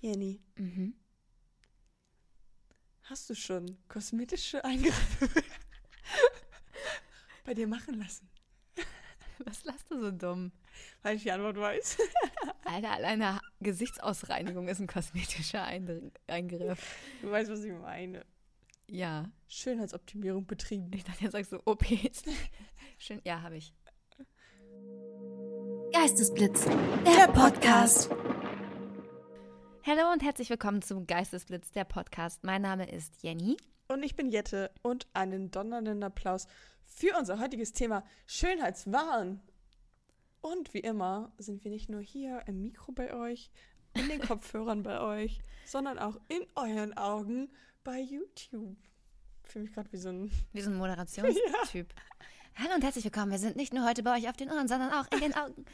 Jenny, Mhm. hast du schon kosmetische Eingriffe bei dir machen lassen? Was lachst du so dumm? Weil ich die Antwort weiß. Alter, alleine Gesichtsausreinigung ist ein kosmetischer Eingriff. Du weißt, was ich meine. Ja. Schönheitsoptimierung betrieben. Ich dachte, jetzt sagst du OPs. Schön. Ja, habe ich. Geistesblitz, der Podcast. Hallo und herzlich willkommen zum Geistesblitz, der Podcast. Mein Name ist Jenny. Und ich bin Jette und einen donnernden Applaus für unser heutiges Thema Schönheitswahn. Und wie immer sind wir nicht nur hier im Mikro bei euch, in den Kopfhörern bei euch, sondern auch in euren Augen bei YouTube. Ich fühle mich gerade wie so ein. Wir sind ein Moderationstyp. Hallo und herzlich willkommen. Wir sind nicht nur heute bei euch auf den Ohren, sondern auch in den Augen.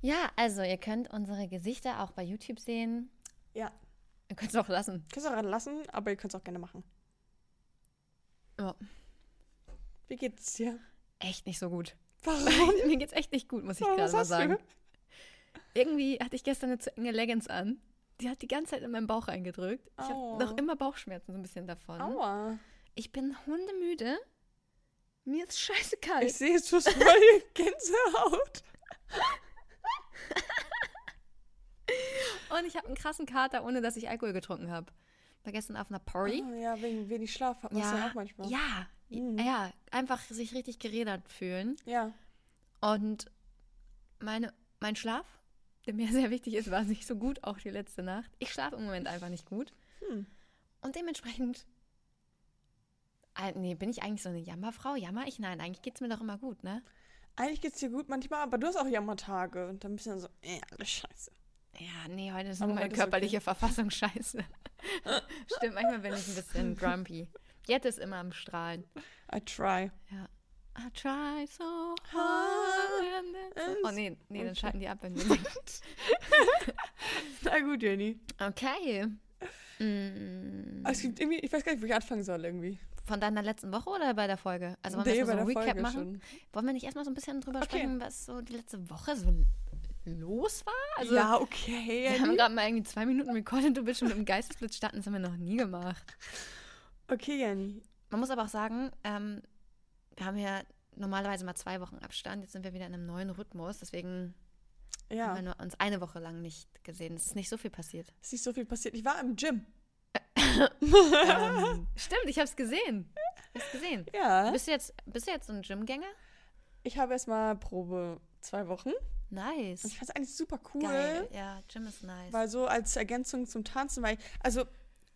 Ja, also ihr könnt unsere Gesichter auch bei YouTube sehen. Ja, Ihr könnt es auch lassen. könnt es auch lassen, aber ihr könnt es auch gerne machen. Ja, Wie geht's dir? echt nicht so gut. Warum? Mir geht's echt nicht gut, muss ich Warum, gerade mal hast du? sagen. Irgendwie hatte ich gestern eine zu enge Leggings an. Die hat die ganze Zeit in meinen Bauch reingedrückt. Ich Aua. habe noch immer Bauchschmerzen so ein bisschen davon. Aua. Ich bin hundemüde. Mir ist scheiße kalt. Ich sehe, du hast voll Gänsehaut. Und ich habe einen krassen Kater, ohne dass ich Alkohol getrunken habe. War gestern auf einer Party. Ah, ja, wegen wenig Schlaf hat man ja, ja auch manchmal. ja, Mhm. ja, einfach sich richtig gerädert fühlen. Ja. Und meine, mein Schlaf, der mir sehr wichtig ist, war nicht so gut, auch die letzte Nacht. Ich schlafe im Moment einfach nicht gut. Hm. Und dementsprechend, nee, bin ich eigentlich so eine Jammerfrau? Jammer ich? Nein, eigentlich geht es mir doch immer gut, ne? Eigentlich geht's dir gut manchmal, aber du hast auch Jammertage und dann bist du dann so, äh, alles scheiße. Ja, nee, heute ist nur meine ist okay. körperliche Verfassung scheiße. Stimmt, manchmal bin ich ein bisschen grumpy. Jette ist immer am Strahlen. I try. Ja. I try so hard. Oh nee, nee, dann schalten die ab, wenn wir singen. Na gut, Jenny. Okay. Mm, Es gibt irgendwie, ich weiß gar nicht, wo ich anfangen soll irgendwie. Von deiner letzten Woche oder bei der Folge? Also wollen wir Nee, erstmal so ein Recap Folge machen? schon. Wollen wir nicht erstmal so ein bisschen drüber Okay. sprechen, was so die letzte Woche so los war? Also ja, okay. wir haben gerade mal irgendwie zwei Minuten recorded, du bist schon mit dem Geistesblitz starten, das haben wir noch nie gemacht. Okay, Jenny. Man muss aber auch sagen, ähm, wir haben ja normalerweise mal zwei Wochen Abstand. Jetzt sind wir wieder in einem neuen Rhythmus. Deswegen Ja, haben wir nur uns eine Woche lang nicht gesehen. Es ist nicht so viel passiert. ist nicht so viel passiert. Ich war im Gym. Ähm, stimmt, ich habe es gesehen. Ich hab's gesehen. Ja. Bist du jetzt, bist du jetzt so ein Gymgänger? Ich habe erstmal Probe zwei Wochen. Und Nice. ich fand es eigentlich super cool. Geil. Ja, Gym ist nice. Weil so als Ergänzung zum Tanzen, weil, also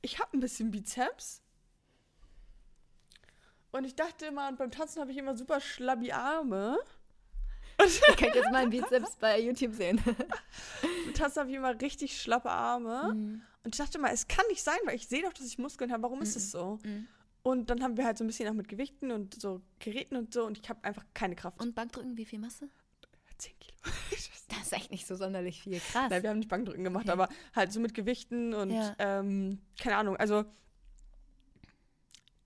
ich habe ein bisschen Bizeps. Und ich dachte immer, und beim Tanzen habe ich immer super schlabbi Arme. Ihr könnt jetzt meinen Bizeps bei YouTube sehen. Beim Tanzen habe ich immer richtig schlappe Arme. Mhm. Und ich dachte mal, es kann nicht sein, weil ich sehe doch, dass ich Muskeln habe. Warum ist es so? Mhm. Und dann haben wir halt so ein bisschen auch mit Gewichten und so Geräten und so. Und ich habe einfach keine Kraft. Und Bankdrücken, wie viel du? 10 Kilo. Das ist echt nicht so sonderlich viel. Krass. Nein, wir haben nicht Bankdrücken gemacht, Okay. aber halt so mit Gewichten und Ja. ähm, keine Ahnung. Also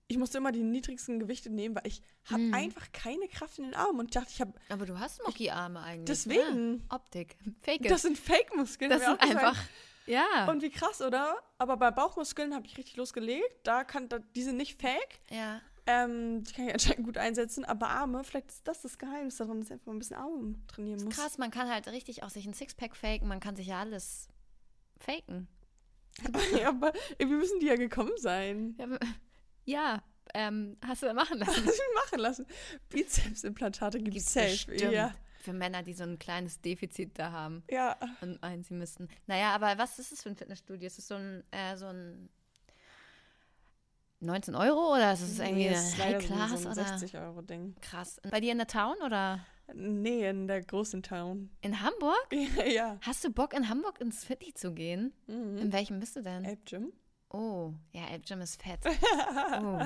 ich musste immer die niedrigsten Gewichte nehmen, weil ich habe Mhm. einfach keine Kraft in den Armen und ich dachte, ich habe Aber du hast Mucki-Arme eigentlich. deswegen. Ja. Optik. Fake it. Das sind Fake-Muskeln. Das sind auch gesagt. Ja. Und wie krass, oder? Aber bei Bauchmuskeln habe ich richtig losgelegt. Da kann da, die sind nicht fake. ja. Ähm, die kann ich anscheinend gut einsetzen. Aber Arme, vielleicht ist das das Geheimnis dass ich einfach mal ein bisschen Arme trainieren muss. Krass, man kann halt richtig auch sich ein Sixpack faken, man kann sich ja alles faken. ja, aber irgendwie müssen die ja gekommen sein. Ja, ja ähm, hast du machen lassen. Lass mich machen lassen. Bizepsimplantate gibt es safe. bestimmt Ja. Für Männer, die so ein kleines Defizit da haben Ja. und meinen, sie müssten. Naja, aber was ist das für ein Fitnessstudio? Ist es so ein, äh, so ein 19 Euro oder ist es irgendwie Nee, es ist High Class so ein oder 60-Euro-Ding. krass? Bei dir in der Town oder Nee, in der großen Town. in Hamburg? ja. ja. Hast du Bock in Hamburg ins Fitty zu gehen? Mhm. In welchem bist du denn? Elb Gym. Oh, ja, Elb Gym ist fett. Oh.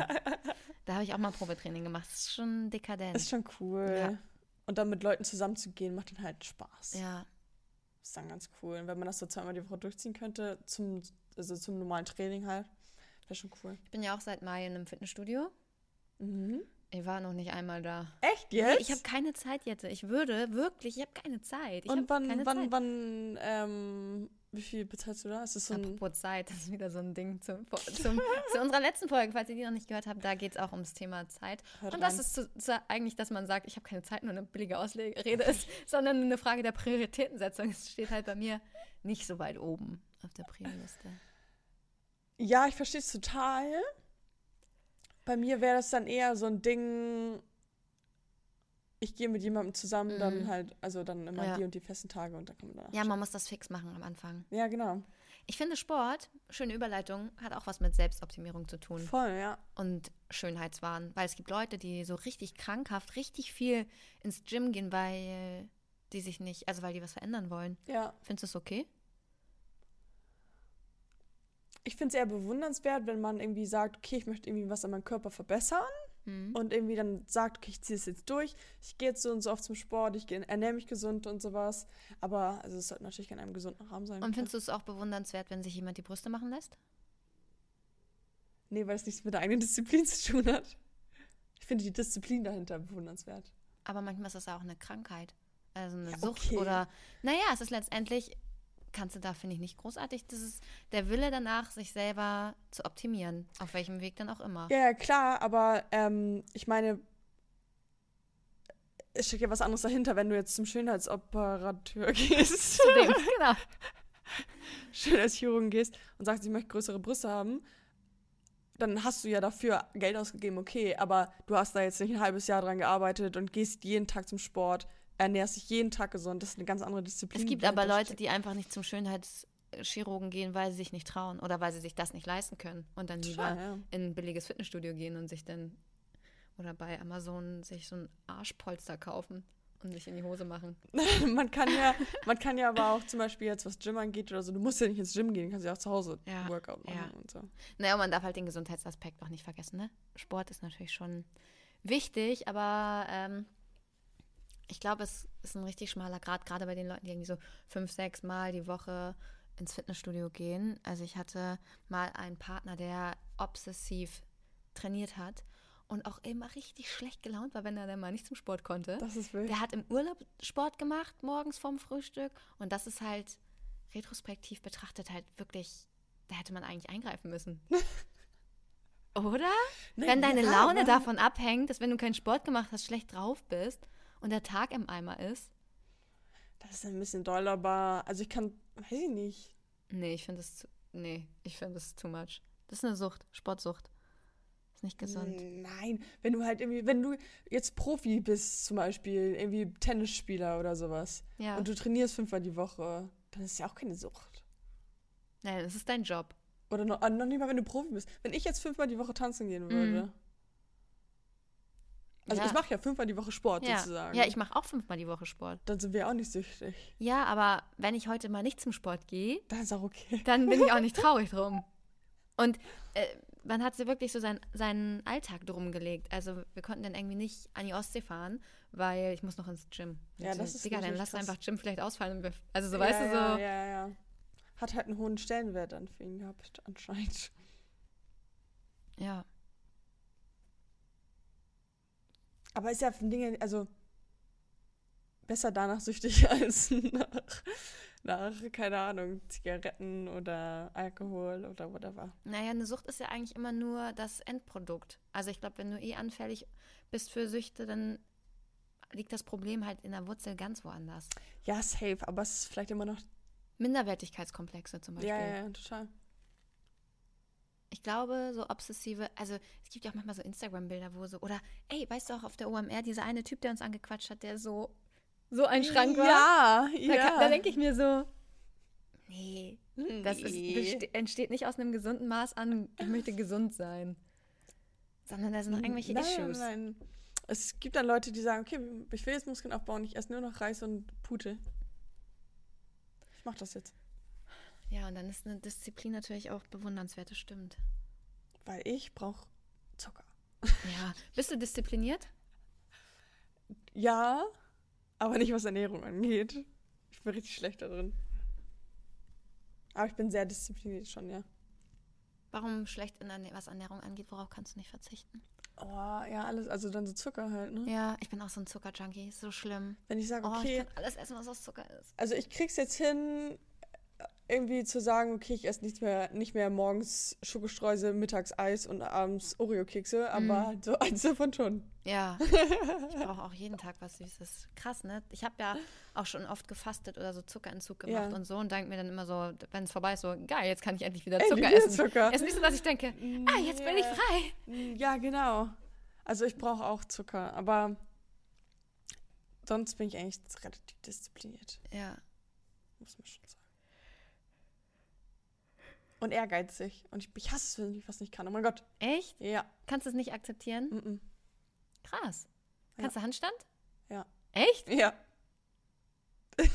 Da habe ich auch mal Probetraining gemacht. Das ist schon dekadent. Ist schon cool. Ja. Und dann mit Leuten zusammenzugehen, macht dann halt Spaß. ja, Ist dann ganz cool. Und wenn man das so zweimal die Woche durchziehen könnte, zum, also zum normalen Training halt, wäre schon cool. ich bin ja auch seit Mai in einem Fitnessstudio. Mhm. Ich war noch nicht einmal da. Echt Nee, jetzt? ich habe keine Zeit jetzt. Ich würde wirklich, ich habe keine Zeit. Ich Und wann, wann, Zeit. wann ähm, Wie viel bezahlst du da? Ist das so ein. Apropos Zeit, das ist wieder so ein Ding zum, zum, zu unserer letzten Folge, falls ihr die noch nicht gehört habt, da geht es auch ums Thema Zeit. Hört Und das rein. ist zu, zu, eigentlich, dass man sagt, ich habe keine Zeit, nur eine billige Ausrede ist, sondern eine Frage der Prioritätensetzung. Es steht halt bei mir nicht so weit oben auf der Prio-Liste. Ja, ich verstehe es total. Bei mir wäre das dann eher so ein Ding, ich gehe mit jemandem zusammen, dann Mhm. halt, also dann immer Ja. die und die festen Tage und dann kann man danach. Ja, man muss das fix machen am Anfang. ja, genau. Ich finde, Sport, schöne Überleitung, hat auch was mit Selbstoptimierung zu tun. Voll, ja. und Schönheitswahn. Weil es gibt Leute, die so richtig krankhaft, richtig viel ins Gym gehen, weil die sich nicht, also weil die was verändern wollen. Ja. Findest du es okay? Ich finde es eher bewundernswert, wenn man irgendwie sagt, okay, ich möchte irgendwie was an meinem Körper verbessern Mhm. und irgendwie dann sagt, okay, ich ziehe es jetzt durch, ich gehe jetzt so und so oft zum Sport, ich ernähre mich gesund und sowas. Aber also es sollte natürlich in einem gesunden Rahmen sein. Und findest du es auch bewundernswert, wenn sich jemand die Brüste machen lässt? Nee, weil es nichts mit der eigenen Disziplin zu tun hat. Ich finde die Disziplin dahinter bewundernswert. Aber manchmal ist das auch eine Krankheit. Also eine Ja, Sucht okay. oder, naja, es ist letztendlich, kannst du da, finde ich, nicht großartig. Das ist der Wille danach, sich selber zu optimieren. Auf welchem Weg dann auch immer. Ja, klar, aber ähm, ich meine, es steckt ja was anderes dahinter, wenn du jetzt zum Schönheitsoperateur gehst. Zudem, genau. Schönheitschirurgen gehst und sagst, ich möchte größere Brüste haben, dann hast du ja dafür Geld ausgegeben, okay, aber du hast da jetzt nicht ein halbes Jahr dran gearbeitet und gehst jeden Tag zum Sport, ernährst dich jeden Tag gesund. Das ist eine ganz andere Disziplin. Es gibt aber Leute, die einfach nicht zum Schönheitschirurgen gehen, weil sie sich nicht trauen oder weil sie sich das nicht leisten können und dann lieber Total, ja. in ein billiges Fitnessstudio gehen und sich dann oder bei Amazon sich so ein Arschpolster kaufen und sich in die Hose machen. man kann ja, man kann ja aber auch zum Beispiel jetzt, was Gym angeht oder so, du musst ja nicht ins Gym gehen, du kannst ja auch zu Hause Ja, Workout machen ja. und so. Naja, und man darf halt den Gesundheitsaspekt auch nicht vergessen, ne? Sport ist natürlich schon wichtig, aber ähm, ich glaube, es ist ein richtig schmaler Grad, gerade bei den Leuten, die irgendwie so fünf, sechs Mal die Woche ins Fitnessstudio gehen. Also ich hatte mal einen Partner, der obsessiv trainiert hat und auch immer richtig schlecht gelaunt war, wenn er dann mal nicht zum Sport konnte. Das ist wild. Der hat im Urlaub Sport gemacht, morgens vorm Frühstück. Und das ist halt retrospektiv betrachtet halt wirklich, da hätte man eigentlich eingreifen müssen. Oder? Nee, wenn deine ja, Laune davon abhängt, dass wenn du keinen Sport gemacht hast, schlecht drauf bist und der Tag im Eimer ist. Das ist ein bisschen doll, aber also ich kann, weiß ich nicht. Nee, ich finde das zu, nee, ich finde das too much. Das ist eine Sucht, Sportsucht. Ist nicht gesund. Nein, wenn du halt irgendwie, wenn du jetzt Profi bist, zum Beispiel, irgendwie Tennisspieler oder sowas, Ja. und du trainierst fünfmal die Woche, dann ist es ja auch keine Sucht. Nein, das ist dein Job. Oder noch, ah, noch nicht mal, wenn du Profi bist. Wenn ich jetzt fünfmal die Woche tanzen gehen würde. Mhm. Also ja. ich mache ja fünfmal die Woche Sport ja. sozusagen. Ja, ich mache auch fünfmal die Woche Sport. Dann sind wir auch nicht süchtig. Ja, aber wenn ich heute mal nicht zum Sport gehe, Dann ist auch okay. dann bin ich auch nicht traurig drum. Und äh, man hat so wirklich so sein, seinen Alltag drum gelegt. Also wir konnten dann irgendwie nicht an die Ostsee fahren, weil ich muss noch ins Gym. Ja, Und so, das ist Digga, dann lass krass. einfach Gym vielleicht ausfallen. Und wir, also so, ja, weißt du, so. Ja, ja, ja. Hat halt einen hohen Stellenwert dann für ihn gehabt, anscheinend. ja. Aber ist ja von Dingen, also besser danach süchtig als nach, nach, keine Ahnung, Zigaretten oder Alkohol oder whatever. Naja, eine Sucht ist ja eigentlich immer nur das Endprodukt. Also ich glaube, wenn du eh anfällig bist für Süchte, dann liegt das Problem halt in der Wurzel ganz woanders. Ja, safe, aber es ist vielleicht immer noch. Minderwertigkeitskomplexe zum Beispiel. Ja, ja, ja, total. Ich glaube, so obsessive, also es gibt ja auch manchmal so Instagram-Bilder, wo so, oder ey, weißt du auch auf der OMR, dieser eine Typ, der uns angequatscht hat, der so, so ein Schrank war? Ja, Da, ja. kann- da denke ich mir so, nee, das ist, Nee. entsteht nicht aus einem gesunden Maß an, ich möchte gesund sein. Sondern da sind noch irgendwelche nein, Issues. Nein, nein. Es gibt dann Leute, die sagen, okay, ich will jetzt Muskeln aufbauen, ich esse nur noch Reis und Pute. Ich mach das jetzt. Ja, und dann ist eine Disziplin natürlich auch bewundernswert, das stimmt. Weil ich brauche Zucker. Ja. Bist du diszipliniert? Ja, aber nicht was Ernährung angeht. Ich bin richtig schlecht da drin. Aber ich bin sehr diszipliniert schon, ja. Warum schlecht, in Erne was Ernährung angeht? Worauf kannst du nicht verzichten? Oh, ja, alles, also dann so Zucker halt, ne? Ja, ich bin auch so ein Zuckerjunkie, ist so schlimm. Wenn ich sage, Oh, ich okay, kann alles essen, was aus Zucker ist. also ich krieg's jetzt hin, irgendwie zu sagen, okay, ich esse nichts mehr, nicht mehr morgens Schokostreusel, mittags Eis und abends Oreo-Kekse, aber so eins davon schon. Ja. Ich brauche auch jeden Tag was Süßes. Krass, ne? Ich habe ja auch schon oft gefastet oder so Zuckerentzug gemacht Ja. und so und denke mir dann immer so, wenn es vorbei ist, so, geil, jetzt kann ich endlich wieder Endlich Zucker wieder essen. Zucker. Es ist nicht so, dass ich denke, ah, jetzt bin ich frei. Ja, genau. Also ich brauche auch Zucker, aber sonst bin ich eigentlich relativ diszipliniert, Ja. muss man schon. Und ehrgeizig. Und ich, ich hasse es, wenn ich was nicht kann. Oh mein Gott. Echt? Ja. Kannst du es nicht akzeptieren? Mm -mm. Krass. Kannst du Handstand? Ja. Echt? Ja.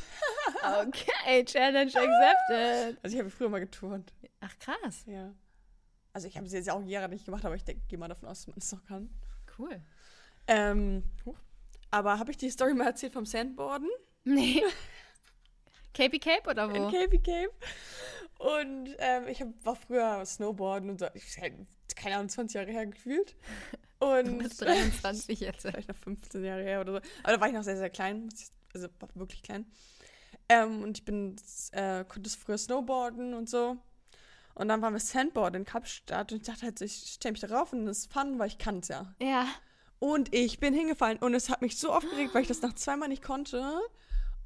Okay, Challenge accepted. Also ich habe früher mal geturnt. Ach, krass. Ja. Also ich habe es jetzt auch Jahre nicht gemacht, aber ich denke, gehe mal davon aus, dass man es noch kann. Cool. Ähm, aber habe ich die Story mal erzählt vom Sandboarden? Nee. Capey Cape oder In wo? Cape Cape. Und ähm, ich hab, war früher Snowboarden und so. Ich halt, keine Ahnung, 20 Jahre her gefühlt. Du Und bist 23 jetzt. vielleicht noch 15 Jahre her oder so. Aber da war ich noch sehr, sehr klein. Also wirklich klein. Ähm, und ich bin, äh, konnte früher Snowboarden und so. Und dann waren wir Sandboard in Kapstadt und ich dachte halt, ich stelle mich darauf und das ist fun, weil ich kann es ja. Ja. Und ich bin hingefallen und es hat mich so aufgeregt, weil ich das nach zweimal nicht konnte.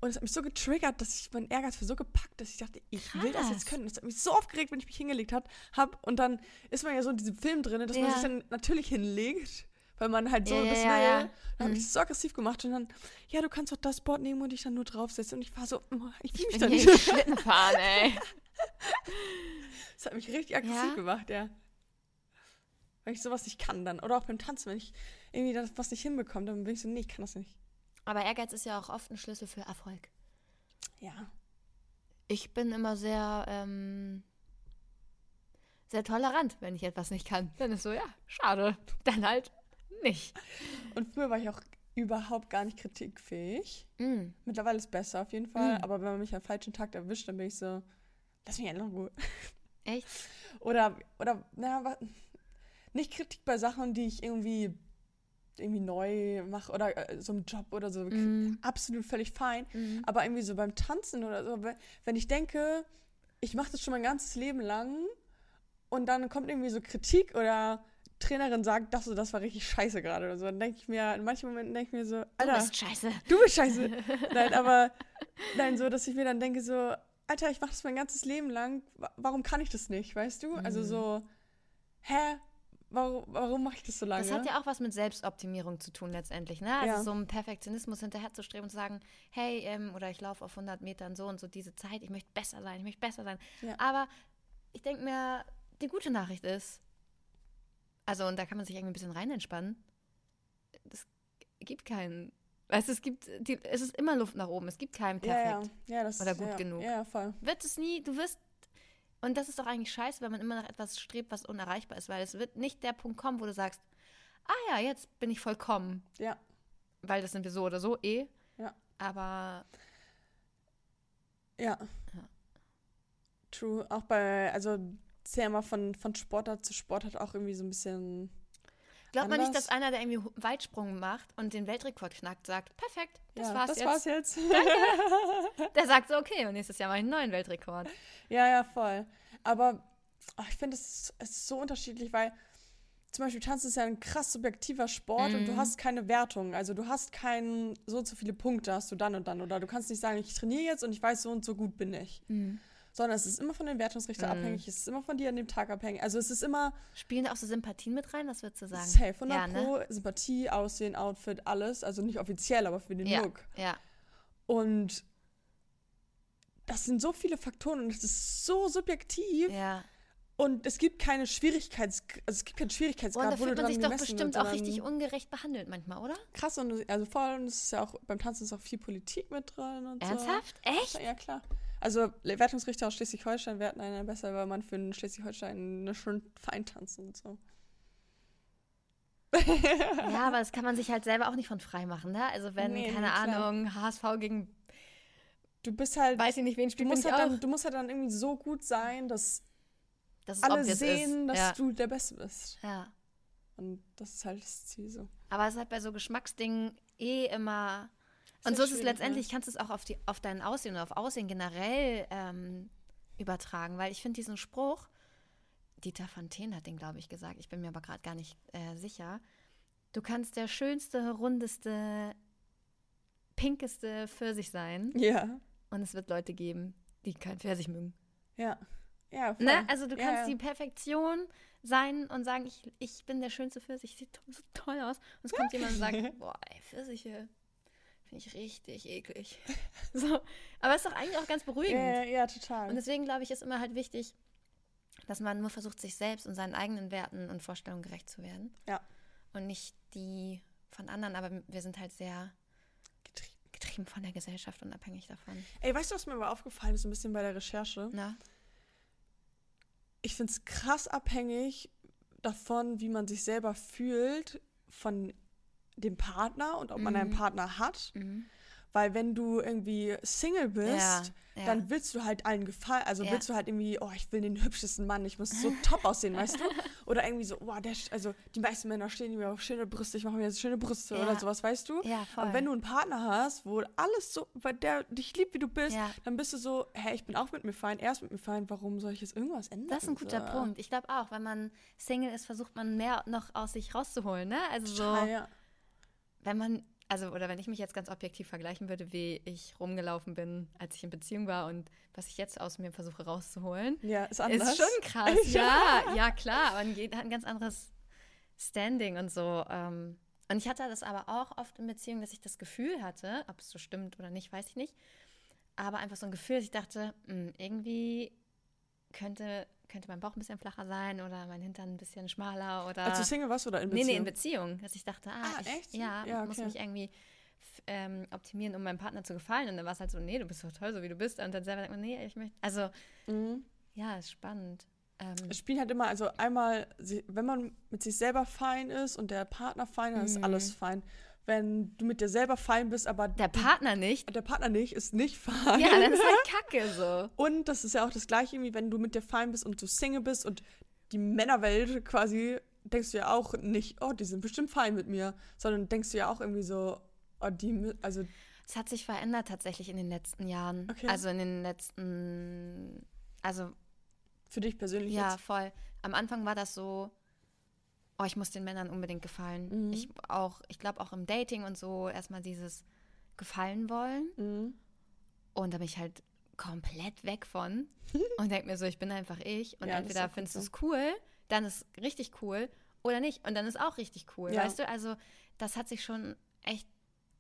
Und es hat mich so getriggert, dass ich meinen Ehrgeiz für so gepackt, dass ich dachte, ich will das Krass. jetzt können. Das hat mich so aufgeregt, wenn ich mich hingelegt habe. Hab, und dann ist man ja so in diesem Film drin, dass man Ja. sich dann natürlich hinlegt, weil man halt so Ja, ja, das ja, ja. Dann habe Mhm. ich das so aggressiv gemacht und dann, ja, du kannst doch das Board nehmen und dich dann nur draufsetzen. Und ich war so, oh, ich will Ich mich bin da nicht. Schlitten fahren, ey. Das hat mich richtig aggressiv gemacht, ja. Weil ich sowas nicht kann dann. Oder auch beim Tanzen, wenn ich irgendwie das was nicht hinbekomme, dann bin ich so, nee, ich kann das nicht. Aber Ehrgeiz ist ja auch oft ein Schlüssel für Erfolg. Ja. Ich bin immer sehr, ähm, sehr tolerant, wenn ich etwas nicht kann. Dann ist so, ja, schade. Dann halt nicht. Und früher war ich auch überhaupt gar nicht kritikfähig. Mm. Mittlerweile ist es besser auf jeden Fall. Mhm. Aber wenn man mich am falschen Tag erwischt, dann bin ich so, lass mich einfach in Ruhe. Echt? Oder, oder, na, wa- nicht Kritik bei Sachen, die ich irgendwie, irgendwie neu mache oder äh, so im Job oder so. Mm. Absolut völlig fein. Mhm. Aber irgendwie so beim Tanzen oder so, we- wenn ich denke, ich mache das schon mein ganzes Leben lang und dann kommt irgendwie so Kritik oder Trainerin sagt, das, das war richtig scheiße gerade oder so, dann denke ich mir, in manchen Momenten denke ich mir so, Du Alter, bist scheiße. du bist scheiße. nein, aber nein, so, dass ich mir dann denke, so, Alter, ich mache das mein ganzes Leben lang, wa- warum kann ich das nicht, weißt du? Also Mhm. so, hä? Warum, warum mache ich das so lange? Das hat ja auch was mit Selbstoptimierung zu tun letztendlich, ne? Also Ja. so einem Perfektionismus hinterherzustreben und zu sagen, hey, ähm, oder ich laufe auf 100 Metern so und so diese Zeit, ich möchte besser sein, ich möchte besser sein. Ja. Aber ich denke mir, die gute Nachricht ist, also und da kann man sich irgendwie ein bisschen rein entspannen, es gibt keinen, weißt es gibt, die, es ist immer Luft nach oben, es gibt keinen perfekt. ja, ja, das Oder gut genug. Ja, voll. Wird es nie, du wirst, und das ist doch eigentlich scheiße, wenn man immer nach etwas strebt, was unerreichbar ist, weil es wird nicht der Punkt kommen, wo du sagst, ah ja, jetzt bin ich vollkommen, Ja, weil das sind wir so oder so eh. Ja. Aber Ja. True. Auch bei, also sehr immer von, von Sportart zu Sportart auch irgendwie so ein bisschen. Glaubt man nicht, dass einer, der irgendwie Weitsprung macht und den Weltrekord knackt, sagt, perfekt, das ja, war's das jetzt. war's jetzt. Der sagt so, okay, und nächstes Jahr mache ich einen neuen Weltrekord. ja, ja, voll. Aber ach, ich finde, es ist, so unterschiedlich, weil zum Beispiel Tanzen ist ja ein krass subjektiver Sport und du Mhm. hast keine Wertung. Also du hast keinen, so und so viele Punkte hast du dann und dann. Oder du kannst nicht sagen, ich trainiere jetzt und ich weiß, so und so gut bin ich. Sondern es ist immer von den Wertungsrichtern Mhm. abhängig, es ist immer von dir an dem Tag abhängig. Also es ist immer Spielen auch so Sympathien mit rein, was würdest du sagen? safe, 100 Ja, ne? Pro, Sympathie, Aussehen, Outfit, alles. Also nicht offiziell, aber für den Ja, Look. ja. Und das sind so viele Faktoren und es ist so subjektiv. ja. Und es gibt keine Schwierigkeits... Also es gibt keinen Schwierigkeitsgrad, und da fühlt man sich doch bestimmt wird, auch richtig ungerecht behandelt manchmal, oder? Krass und also voll und es ist ja auch beim Tanzen ist auch viel Politik mit drin und Ernsthaft? so. Echt? Ja, klar. Also Wertungsrichter aus Schleswig-Holstein werten einen besser, weil man für einen Schleswig-Holstein eine schön fein tanzen und so. Ja, aber das kann man sich halt selber auch nicht von frei machen, ne? Also wenn, Nee, keine. Ahnung, HSV gegen Du bist halt... weiß ich nicht, wen du spielt musst, bin halt dann, du musst halt dann irgendwie so gut sein, dass dass alle sehen, ist. dass ja. du der Beste bist. ja. Und das ist halt das Ziel so. Aber es ist halt bei so Geschmacksdingen eh immer. Und so ist es schwierig, letztendlich, kannst du es auch auf, die, auf dein Aussehen oder auf Aussehen generell ähm, übertragen, weil ich finde diesen Spruch, Dieter Fontaine hat den, glaube ich, gesagt, ich bin mir aber gerade gar nicht äh, sicher. Du kannst der schönste, rundeste, pinkeste Pfirsich sein Ja. und es wird Leute geben, die kein Pfirsich mögen. Ja. Ja, voll. Ne? Also du Ja, kannst ja. die Perfektion sein und sagen, ich, ich bin der schönste Pfirsich, sieht so toll aus. Und es kommt jemand und sagt, boah, ey, Pfirsiche finde ich richtig eklig. so. Aber es ist doch eigentlich auch ganz beruhigend. Ja, ja, ja, total. Und deswegen glaube ich, ist immer halt wichtig, dass man nur versucht, sich selbst und seinen eigenen Werten und Vorstellungen gerecht zu werden. Ja. Und nicht die von anderen, aber wir sind halt sehr Getrieben. getrieben von der Gesellschaft und abhängig davon. Ey, weißt du, was mir aber aufgefallen ist, ein bisschen bei der Recherche? Na? Ich finde es krass abhängig davon, wie man sich selber fühlt, von dem Partner und ob man einen Mhm. Partner hat. Mhm. Weil wenn du irgendwie Single bist, Ja, ja. dann willst du halt allen gefallen. Also Ja. willst du halt irgendwie, oh, ich will den hübschesten Mann, ich muss so top aussehen, weißt du? Oder irgendwie so, oh, der, also die meisten Männer stehen mir auf schöne Brüste, ich mache mir jetzt schöne Brüste Ja. oder sowas, weißt du? Ja, voll. Aber wenn du einen Partner hast, wo alles so, weil der dich liebt, wie du bist, Ja. dann bist du so, hey, ich bin auch mit mir fein, er ist mit mir fein, warum soll ich jetzt irgendwas ändern? Das ist ein guter so. Punkt. Ich glaube auch, wenn man Single ist, versucht man mehr noch aus sich rauszuholen, ne? Also so, Total, ja. Wenn man, also, oder wenn ich mich jetzt ganz objektiv vergleichen würde, wie ich rumgelaufen bin, als ich in Beziehung war und was ich jetzt aus mir versuche rauszuholen, Ja, ist anders. ist schon krass. ja, ja, klar. Man geht, hat ein ganz anderes Standing und so. Ähm, und ich hatte das aber auch oft in Beziehungen, dass ich das Gefühl hatte, ob es so stimmt oder nicht, weiß ich nicht. Aber einfach so ein Gefühl, dass ich dachte, mh, irgendwie könnte, könnte mein Bauch ein bisschen flacher sein oder mein Hintern ein bisschen schmaler oder. Als du Single warst oder in Nee, Beziehung? nee, in Beziehung. Dass ich dachte, ah, Ah, ich, echt? ja, Ja, muss okay. mich irgendwie ähm, optimieren, um meinem Partner zu gefallen. Und dann war es halt so, nee, du bist so toll, so wie du bist. Und dann selber denkt man, nee, ich möchte. Also, Mhm. ja, ist spannend. Ähm, Es spielen halt immer, also einmal, wenn man mit sich selber fein ist und der Partner fein, dann ist Mhm. alles fein. Wenn du mit dir selber fein bist, aber der Partner nicht. der Partner nicht, ist nicht fein. Ja, dann ist halt Kacke so. Und das ist ja auch das gleiche, irgendwie, wenn du mit dir fein bist und du Single bist und die Männerwelt quasi, denkst du ja auch nicht, oh, die sind bestimmt fein mit mir, sondern denkst du ja auch irgendwie so, oh, die, also, Es hat sich verändert tatsächlich in den letzten Jahren. Okay. Also in den letzten, also für dich persönlich ja, jetzt. voll. Am Anfang war das so, oh, ich muss den Männern unbedingt gefallen. Mhm. Ich auch, ich glaube auch im Dating und so erstmal dieses Gefallen wollen. Mhm. Und da bin ich halt komplett weg von und denke mir so, ich bin einfach ich. Und Ja, entweder findest du es cool, dann ist richtig cool oder nicht. Und dann ist auch richtig cool. Ja. Weißt du, also das hat sich schon echt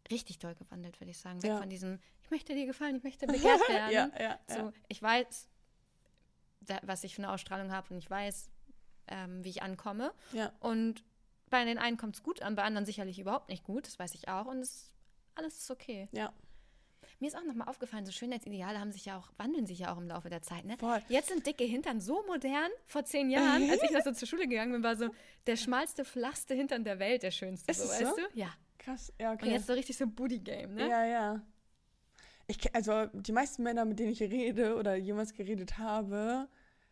richtig doll gewandelt, würde ich sagen. Weg Ja. von diesem, ich möchte dir gefallen, ich möchte begehrt werden. Ja, ja, So, ich weiß, da, was ich für eine Ausstrahlung habe und ich weiß, ähm, wie ich ankomme. ja. Und bei den einen kommt es gut an, bei anderen sicherlich überhaupt nicht gut. Das weiß ich auch. Und es, alles ist okay. Ja, Mir ist auch nochmal aufgefallen, so Schönheitsideale haben sich ja auch, wandeln sich ja auch im Laufe der Zeit. Ne? voll. Jetzt sind dicke Hintern so modern. Vor zehn Jahren, als ich noch so zur Schule gegangen bin, war so der schmalste, flachste Hintern der Welt der schönste. Ist so, es weißt so? du? Ja. Krass, ja, okay. Und jetzt so richtig so Booty-Game, ne? Ja, ja. Ich, also die meisten Männer, mit denen ich rede oder jemals geredet habe,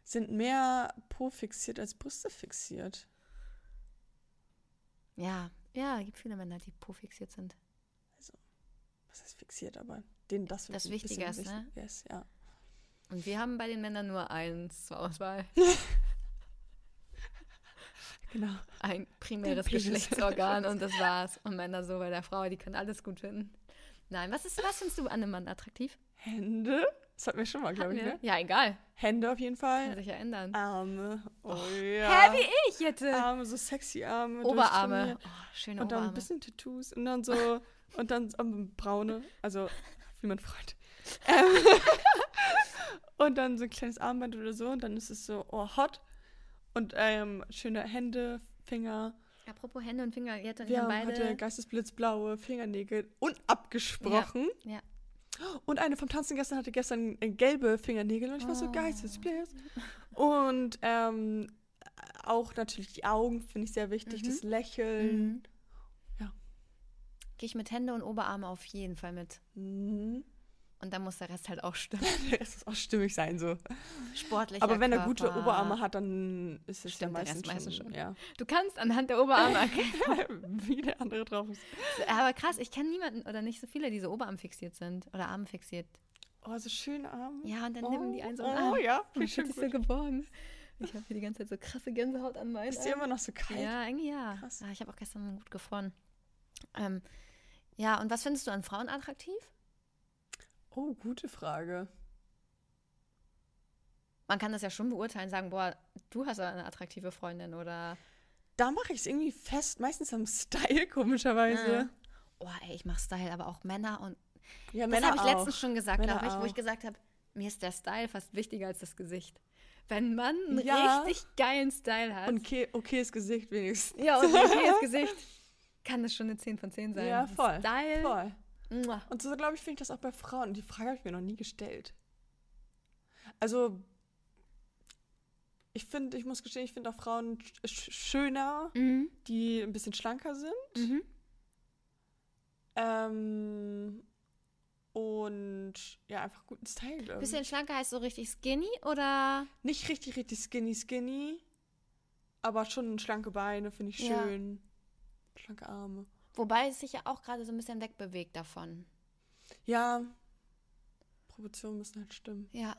sind mehr Po fixiert als Brüste fixiert. Ja, ja, gibt viele Männer, die po-fixiert sind. Was heißt fixiert, aber denen das Das Wichtige ist, ne? wichtig ist, ja. Und wir haben bei den Männern nur eins zur Auswahl. Genau. Ein primäres. Geschlechtsorgan und das war's. Und Männer so bei der Frau, die können alles gut finden. Nein, was, ist, was findest du an einem Mann attraktiv? Hände? Das hatten wir schon mal, glaube ich, ne? Ja, egal. Hände auf jeden Kann Fall. sich ja ändern. Arme. Oh, Hä, ja. wie ich jetzt? Arme, so sexy Arme. Oberarme. Oh, schöne Und dann ein bisschen Tattoos und dann so, und dann ähm, braune, also wie mein Freund. Ähm, und dann so ein kleines Armband oder so und dann ist es so, oh, hot. Und ähm, schöne Hände, Finger. Apropos Hände und Finger, und ich Wir haben beide. geistesblitzblaue Fingernägel unabgesprochen. Ja. Und eine vom Tanzen gestern hatte gestern äh, gelbe Fingernägel und ich war so Oh. geistesblitz. Und ähm, auch natürlich die Augen finde ich sehr wichtig, Mhm. das Lächeln. Mhm. Ja. Gehe ich mit Hände und Oberarme auf jeden Fall mit. Mhm. Und dann muss der Rest halt auch stimmen. Der Rest muss auch stimmig sein so. Sportlich. Aber wenn er gute Oberarme hat, dann ist es ja Stimmt, der meistens, schon. schon. Ja. Du kannst anhand der Oberarme erkennen. Wie der andere drauf ist. Aber krass, ich kenne niemanden oder nicht so viele, die so Oberarm fixiert sind oder Arm fixiert. Oh, so schöne Arme. Ja, und dann oh, nehmen die einen so Oh, einen Arm. ja, Und viel man schön sich so geborgen. Ich habe hier die ganze Zeit so krasse Gänsehaut an meinen Ist dir immer noch so kalt? Ja, irgendwie ja. Krass. Ah, ich habe auch gestern gut gefroren. Ähm, ja, und was findest du an Frauen attraktiv? Oh, gute Frage. Man kann das ja schon beurteilen, sagen, boah, du hast ja eine attraktive Freundin oder. Da mache ich es irgendwie fest, meistens am Style, komischerweise. Oh, ey, ich mach Style, aber auch Männer und. Ja, Das Männer habe ich letztens schon gesagt, glaube ich, wo ich gesagt habe, mir ist der Style fast wichtiger als das Gesicht. Wenn man einen Ja. richtig geilen Style hat. Und okay, okayes Gesicht wenigstens. ja, und ein okayes Gesicht, kann das schon eine 10 von 10 sein. Ja, voll. Style. Voll. Mua. Und so, glaube ich, finde ich das auch bei Frauen. Die Frage habe ich mir noch nie gestellt. Also, ich finde, ich muss gestehen, ich finde auch Frauen sch sch- schöner, Mhm. die ein bisschen schlanker sind. Mhm. Ähm, und ja, einfach guten Style, glaube ich. Bisschen schlanker heißt so richtig skinny oder? Nicht richtig, richtig skinny, skinny. Aber schon schlanke Beine, finde ich Ja. schön. Schlanke Arme. Wobei es sich ja auch gerade so ein bisschen wegbewegt davon. Ja. Proportionen müssen halt stimmen. Ja.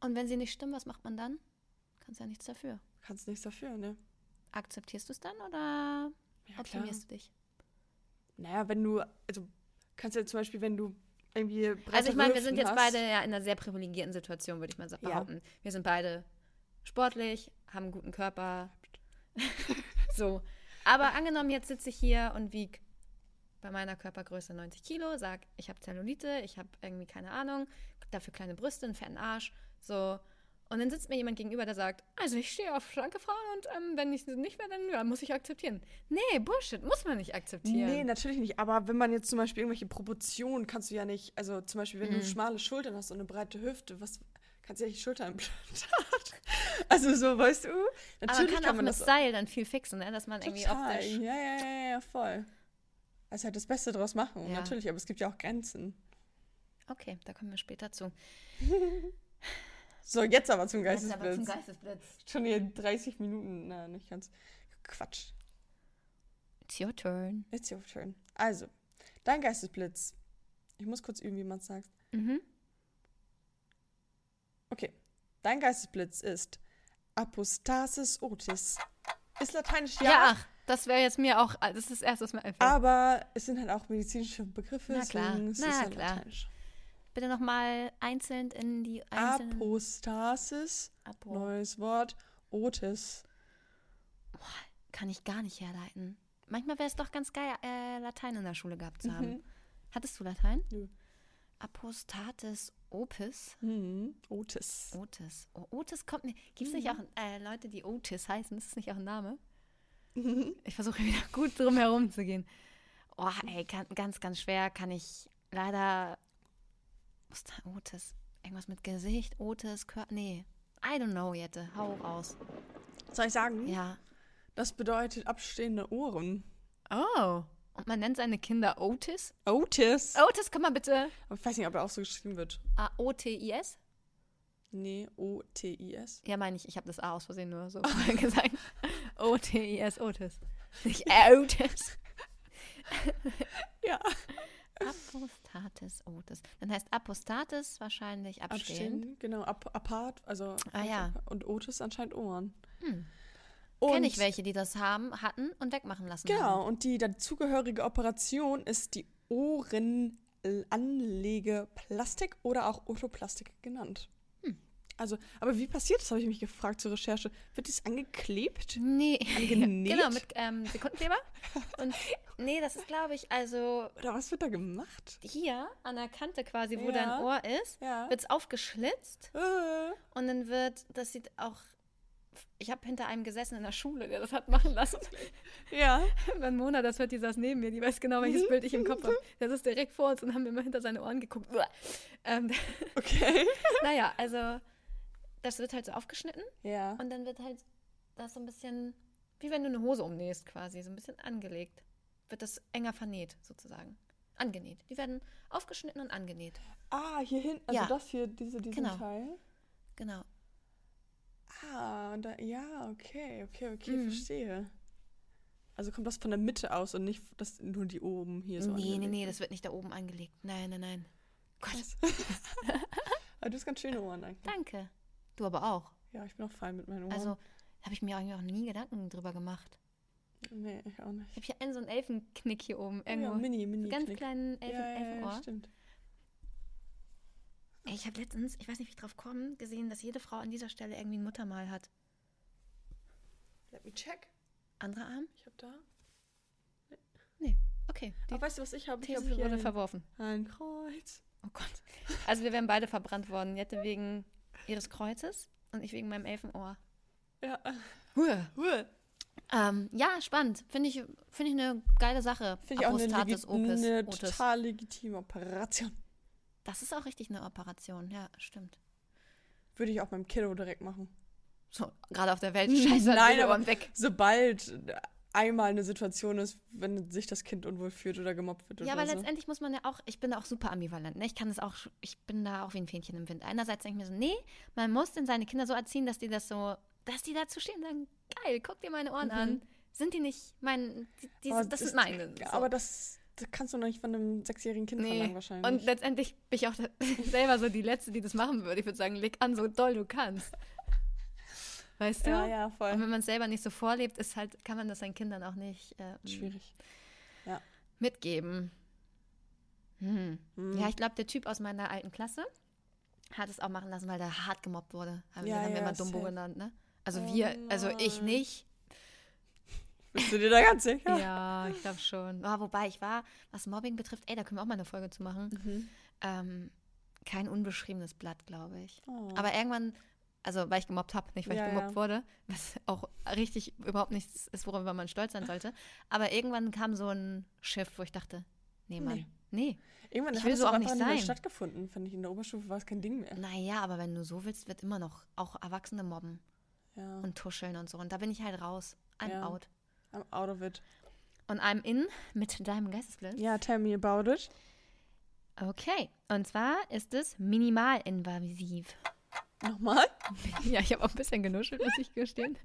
Und wenn sie nicht stimmen, was macht man dann? Kannst ja nichts dafür. Kannst nichts dafür, ne? Akzeptierst du es dann oder Ja, klar. optimierst du dich? Naja, wenn du, also kannst ja zum Beispiel, wenn du irgendwie Also ich meine, wir sind jetzt hast- beide ja in einer sehr privilegierten Situation, würde ich mal sa- Ja. behaupten. Wir sind beide sportlich, haben einen guten Körper. so. Aber angenommen, jetzt sitze ich hier und wiege bei meiner Körpergröße 90 Kilo, sag, ich habe Zellulite, ich habe irgendwie keine Ahnung, dafür kleine Brüste, einen fetten Arsch, so. Und dann sitzt mir jemand gegenüber, der sagt, also ich stehe auf schlanke Frauen und ähm, wenn ich nicht mehr, dann ja, muss ich akzeptieren. Nee, Bullshit, muss man nicht akzeptieren. Nee, natürlich nicht. Aber wenn man jetzt zum Beispiel irgendwelche Proportionen kannst du ja nicht, also zum Beispiel, wenn Mhm. du schmale Schultern hast und eine breite Hüfte, was kannst du ja nicht Schulterimplantat. also so, weißt du? Aber man Natürlich kann, auch mit Style dann viel fixen, ne? dass man irgendwie total. optisch Ja, ja, ja, ja, voll. Also halt das Beste draus machen, Ja. natürlich, aber es gibt ja auch Grenzen. Okay, da kommen wir später zu. So, jetzt aber zum Jetzt aber zum Geistesblitz. Geistesblitz. Schon hier 30 Minuten, na, nicht ganz. Quatsch. It's your turn. It's your turn. Also, dein Geistesblitz. Ich muss kurz üben, wie man es sagt. Mhm. Dein Geistesblitz ist Apostasis otis. Ist lateinisch, Ja, ja. ach, das wäre jetzt mir auch, das ist das Erste, was mir einfällt. Aber es sind halt auch medizinische Begriffe. Na klar, deswegen ist na es halt klar. lateinisch. Bitte nochmal einzeln in die einzelnen... Apostasis, Apo. neues Wort, otis. Kann ich gar nicht herleiten. Manchmal wäre es doch ganz geil, äh, Latein in der Schule gehabt zu haben. Mhm. Hattest du Latein? Nö. Apostatis opus? Mhm. Otis. Otis. Oh, Otis kommt nicht. Gibt es nicht auch äh, Leute, die Otis heißen? Ist das nicht auch ein Name? Ich versuche wieder gut drum herum zu gehen. Oh, ey, kann, ganz, ganz schwer kann ich leider. Was ist da Otis? Irgendwas mit Gesicht, Otis, Körper. Nee. I don't know, Jette. Hau raus. Soll ich sagen? Ja. Das bedeutet abstehende Ohren. Oh. Und man nennt seine Kinder Otis? Otis. Otis, komm mal bitte. Aber ich weiß nicht, ob er auch so geschrieben wird. Ah, O-T-I-S? Nee, O-T-I-S. Ja, meine ich. Ich habe das A aus Versehen nur so gesagt. O-T-I-S, Otis. Nicht Otis. Ja. Apostatis Otis. Dann heißt Apostatis wahrscheinlich abstehend. Abstehend, genau. Ap apart, also. Ah, ja. Und Otis anscheinend Ohren. Hm. Kenne ich welche, die das haben, hatten und wegmachen lassen Genau, haben. und die dazugehörige Operation ist die Ohrenanlegeplastik oder auch Otoplastik genannt. Hm. Also, aber wie passiert das, habe ich mich gefragt zur Recherche. Wird das angeklebt? Nee, Angenäht? genau, mit ähm, Sekundenkleber. Und nee, das ist, glaube ich, also Oder was wird da gemacht? hier an der Kante quasi, wo Ja. dein Ohr ist, Ja. wird es aufgeschlitzt Äh, und dann wird, das sieht auch, ich habe hinter einem gesessen in der Schule, der das hat machen lassen. ja. Mein Mona, das hört die saß neben mir, die weiß genau, welches Bild ich im Kopf habe. Der saß direkt vor uns und haben immer hinter seine Ohren geguckt. Ähm, Okay. naja, also das wird halt so aufgeschnitten Ja. und dann wird halt das so ein bisschen, wie wenn du eine Hose umnähst quasi, so ein bisschen angelegt. Wird das enger vernäht sozusagen. Angenäht. Die werden aufgeschnitten und angenäht. Ah, hier hinten, also Ja. das hier, diese, diesen Genau. Teil. Genau. Ah, und da, ja, okay, okay, okay, Mhm. verstehe. Also kommt das von der Mitte aus und nicht, dass nur die oben hier so nee, nee, angelegt nee, sind. das wird nicht da oben angelegt. Nein, nein, nein. Krass. aber du hast ganz schöne Ohren eigentlich. Danke. Du aber auch. Ja, ich bin auch fein mit meinen Ohren. Also habe ich mir eigentlich auch nie Gedanken drüber gemacht. nee, ich auch nicht. Ich habe hier einen so einen Elfenknick hier oben. Ja, Irgendwo. mini, mini. Ganz Knick. kleinen Elfen, ja, ja, ja, Elfenohr. stimmt. Ich habe letztens, ich weiß nicht, wie ich drauf komme, gesehen, dass jede Frau an dieser Stelle irgendwie ein Muttermal hat. Let me check. Anderer Arm? Ich hab da. Nee. Okay. Die Aber weißt du, was ich habe? Ich habe hier wurde ein, verworfen. ein Kreuz. Oh Gott. Also wir wären beide verbrannt worden. Jette wegen ihres Kreuzes und ich wegen meinem Elfenohr. Ja. Huah. Huh. Ähm, ja, spannend. Finde ich, finde ich eine geile Sache. Finde ich auch eine, legi opus, eine total legitime Operation. Das ist auch richtig eine Operation. Ja, stimmt. Würde ich auch beim Kiddo direkt machen. So, gerade auf der Welt. Scheiße, Nein, aber- weg. Sobald einmal eine Situation ist, wenn sich das Kind unwohl fühlt oder gemobbt wird Ja, aber so. letztendlich muss man ja auch, ich bin da auch super ambivalent. Ne? Ich kann es auch, ich bin da auch wie ein Fähnchen im Wind. Einerseits denke ich mir so, nee, man muss denn seine Kinder so erziehen, dass die das so, dass die dazu stehen und sagen, geil, guck dir meine Ohren an. Sind die nicht mein, die, die, das das- sind meine. Ja, So. Aber das, das kannst du noch nicht von einem sechsjährigen Kind Nee. verlangen wahrscheinlich. Und letztendlich bin ich auch selber so die Letzte, die das machen würde. Ich würde sagen, leg an, so doll du kannst. Weißt du? ja, ja, voll. Und wenn man es selber nicht so vorlebt, ist halt, kann man das seinen Kindern auch nicht äh, Schwierig. mitgeben. Hm. Hm. Ja, ich glaube, der Typ aus meiner alten Klasse hat es auch machen lassen, weil der hart gemobbt wurde. Haben, Ja, wir, haben wir ja, immer Dumbo genannt, ne? Also Oh wir, also ich nicht. Bist du dir da ganz sicher? Ja, ich glaube schon. Ah, wobei ich war, was Mobbing betrifft, ey, da können wir auch mal eine Folge zu machen. Mhm. Ähm, kein unbeschriebenes Blatt, glaube ich. Oh. Aber irgendwann, also weil ich gemobbt habe, nicht weil Ja, ich gemobbt ja. wurde, was auch richtig überhaupt nichts ist, worüber man stolz sein sollte. Aber irgendwann kam so ein Schiff, wo ich dachte, nee, Mann, Nee. nee. Irgendwann ich hat will es so auch nicht sein. stattgefunden, finde ich. In der Oberstufe war es kein Ding mehr. Naja, aber wenn du so willst, wird immer noch auch Erwachsene mobben Ja. und tuscheln und so. Und da bin ich halt raus. I'm Ja. out. I'm out of it. Und I'm in mit deinem Geistesblitz. Ja, tell me about it. Okay. Und zwar ist es minimalinvasiv. Nochmal? ja, ich habe auch ein bisschen genuschelt, muss ich gestehen.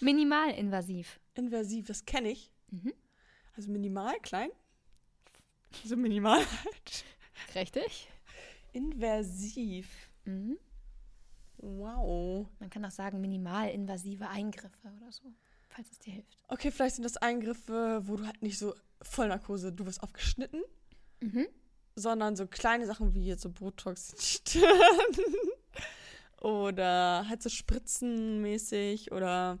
Minimalinvasiv. Inversiv, das kenne ich. Mhm. Also minimal, klein. So minimal halt. Richtig. Inversiv. Mhm. Wow. Man kann auch sagen minimalinvasive Eingriffe oder so, falls es dir hilft. Okay, vielleicht sind das Eingriffe, wo du halt nicht so Vollnarkose, du wirst aufgeschnitten, Mhm. sondern so kleine Sachen wie jetzt so Botox oder halt so spritzenmäßig oder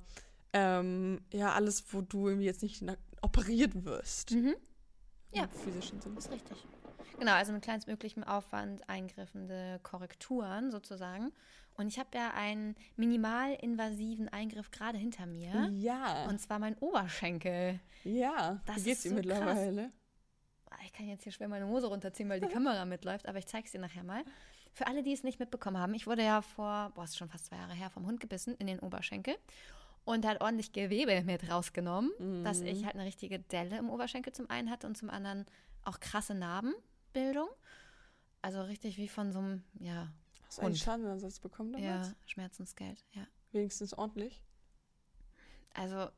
ähm, ja, alles, wo du irgendwie jetzt nicht operiert wirst. Mhm. Ja. Im physischen Sinne. Ist richtig. Genau, also mit kleinstmöglichem Aufwand eingriffende Korrekturen sozusagen. Und ich habe ja einen minimalinvasiven Eingriff gerade hinter mir. Ja. Und zwar mein Oberschenkel. ja. Das Wie geht's ist so krass. mittlerweile? Ah, Ich kann jetzt hier schwer meine Hose runterziehen, weil die Kamera mitläuft, aber ich zeige es dir nachher mal. Für alle, die es nicht mitbekommen haben, ich wurde ja vor, boah, ist schon fast zwei Jahre her, vom Hund gebissen in den Oberschenkel. Und hat ordentlich Gewebe mit rausgenommen, dass Mhm. ich halt eine richtige Delle im Oberschenkel zum einen hatte und zum anderen auch krasse Narbenbildung. Also richtig wie von so einem, ja, Hast du einen. Schadenersatz bekommen damals? ja Schmerzensgeld, ja. Wenigstens ordentlich? Also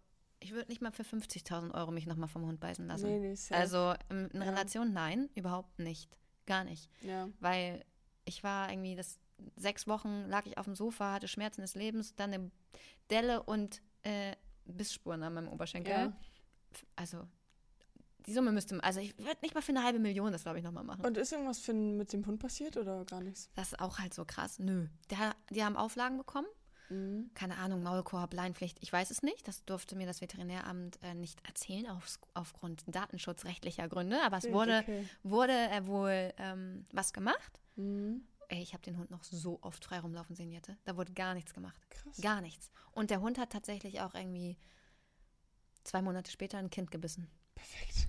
ich würde nicht mal für 50.000 Euro mich nochmal vom Hund beißen lassen. Nee, nee, safe. Also in, in Ja. Relation nein, überhaupt nicht. Gar nicht. Ja. weil ich war irgendwie das sechs Wochen lag ich auf dem Sofa, hatte Schmerzen des Lebens, dann eine Delle und äh, Bissspuren an meinem Oberschenkel. Ja. Also die Summe müsste, also ich würde nicht mal für eine halbe Million das glaube ich nochmal machen. Und ist irgendwas für, mit dem Hund passiert oder gar nichts? das ist auch halt so krass. Nö, Der, die haben Auflagen bekommen. Mhm. Keine Ahnung, Maulkorb, Leinpflicht, ich weiß es nicht. Das durfte mir das Veterinäramt äh, nicht erzählen auf, aufgrund datenschutzrechtlicher Gründe. Aber es wurde, okay. wurde äh, wohl ähm, was gemacht. Mhm. Ey, ich habe den Hund noch so oft frei rumlaufen sehen, Jette. Da wurde gar nichts gemacht. Krass. Gar nichts. Und der Hund hat tatsächlich auch irgendwie zwei Monate später ein Kind gebissen. Perfekt.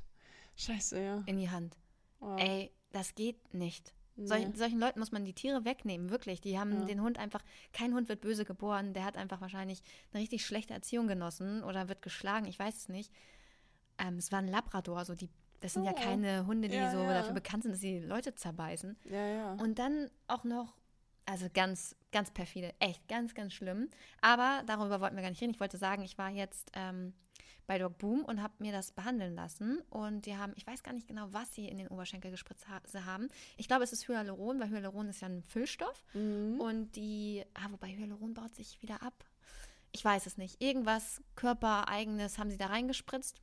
Scheiße, ja. In die Hand. Oh. Ey, das geht nicht. Nee. Solch, solchen Leuten muss man die Tiere wegnehmen, wirklich. Die haben Ja. den Hund einfach, kein Hund wird böse geboren, der hat einfach wahrscheinlich eine richtig schlechte Erziehung genossen oder wird geschlagen, ich weiß es nicht. Ähm, es war ein Labrador, so die, das sind ja Oh. keine Hunde, die Ja, so ja. dafür bekannt sind, dass sie Leute zerbeißen. Ja, ja. Und dann auch noch, Also ganz, ganz perfide. Echt, ganz, ganz schlimm. Aber darüber wollten wir gar nicht reden. Ich wollte sagen, ich war jetzt ähm, bei Doc Boom und habe mir das behandeln lassen. Und die haben, ich weiß gar nicht genau, was sie in den Oberschenkel gespritzt ha haben. Ich glaube, es ist Hyaluron, weil Hyaluron ist ja ein Füllstoff. Mhm. Und die, ah, wobei Hyaluron baut sich wieder ab. Ich weiß es nicht. Irgendwas körpereigenes haben sie da reingespritzt.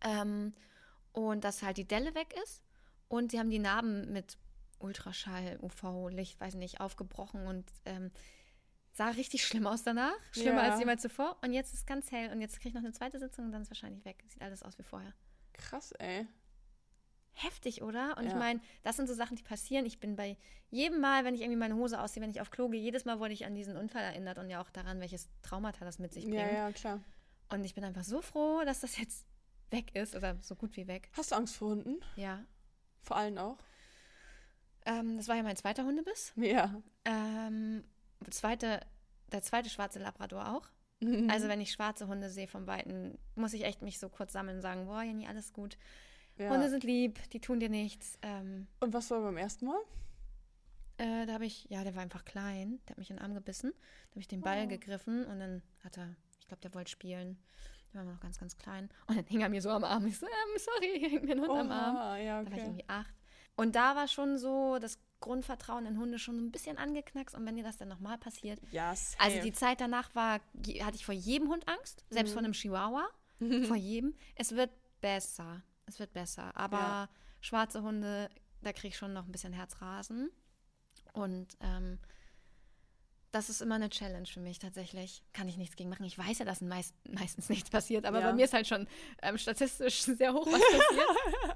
Ähm, und dass halt die Delle weg ist. Und sie haben die Narben mit Ultraschall, UV-Licht, weiß nicht, aufgebrochen und ähm, sah richtig schlimm aus danach. Schlimmer Ja. als jemals zuvor. Und jetzt ist es ganz hell. Und jetzt kriege ich noch eine zweite Sitzung und dann ist es wahrscheinlich weg. Sieht alles aus wie vorher. Krass, ey. Heftig, oder? Und ich Ja. meine, das sind so Sachen, die passieren. Ich bin bei jedem Mal, wenn ich irgendwie meine Hose ausziehe, wenn ich auf Klo gehe, jedes Mal wurde ich an diesen Unfall erinnert und ja auch daran, welches Traumata das mit sich bringt. Ja, ja, klar. Und ich bin einfach so froh, dass das jetzt weg ist oder so gut wie weg. Hast du Angst vor Hunden? Ja. Vor allen auch? Ähm, das war ja mein zweiter Hundebiss. Ja. Ähm, zweite, der zweite schwarze Labrador auch. Mhm. Also wenn ich schwarze Hunde sehe vom Weiten, muss ich echt mich so kurz sammeln und sagen, boah, Jenny, alles gut. ja. Hunde sind lieb, die tun dir nichts. Ähm, Und was war beim ersten Mal? äh, da habe ich, ja, der war einfach klein, der hat mich in den Arm gebissen. Da habe ich den Ball Oh. gegriffen und dann hat er, ich glaube, der wollte spielen. Der war noch ganz, ganz klein. Und dann hing er mir so am Arm. Ich so, ähm, sorry, hängt mir ein Hund am Arm. Oha, ja, Da war ich okay. irgendwie acht. Und da war schon so das Grundvertrauen in Hunde schon so ein bisschen angeknackst. Und wenn dir das dann nochmal passiert. Ja, safe. Also die Zeit danach war, hatte ich vor jedem Hund Angst, selbst vor einem Chihuahua, vor jedem. Es wird besser. Es wird besser. Aber Ja. schwarze Hunde, da kriege ich schon noch ein bisschen Herzrasen. Und ähm, das ist immer eine Challenge für mich tatsächlich. Kann ich nichts gegen machen. Ich weiß ja, dass meist, meistens nichts passiert, aber Ja. bei mir ist halt schon ähm, statistisch sehr hoch was passiert.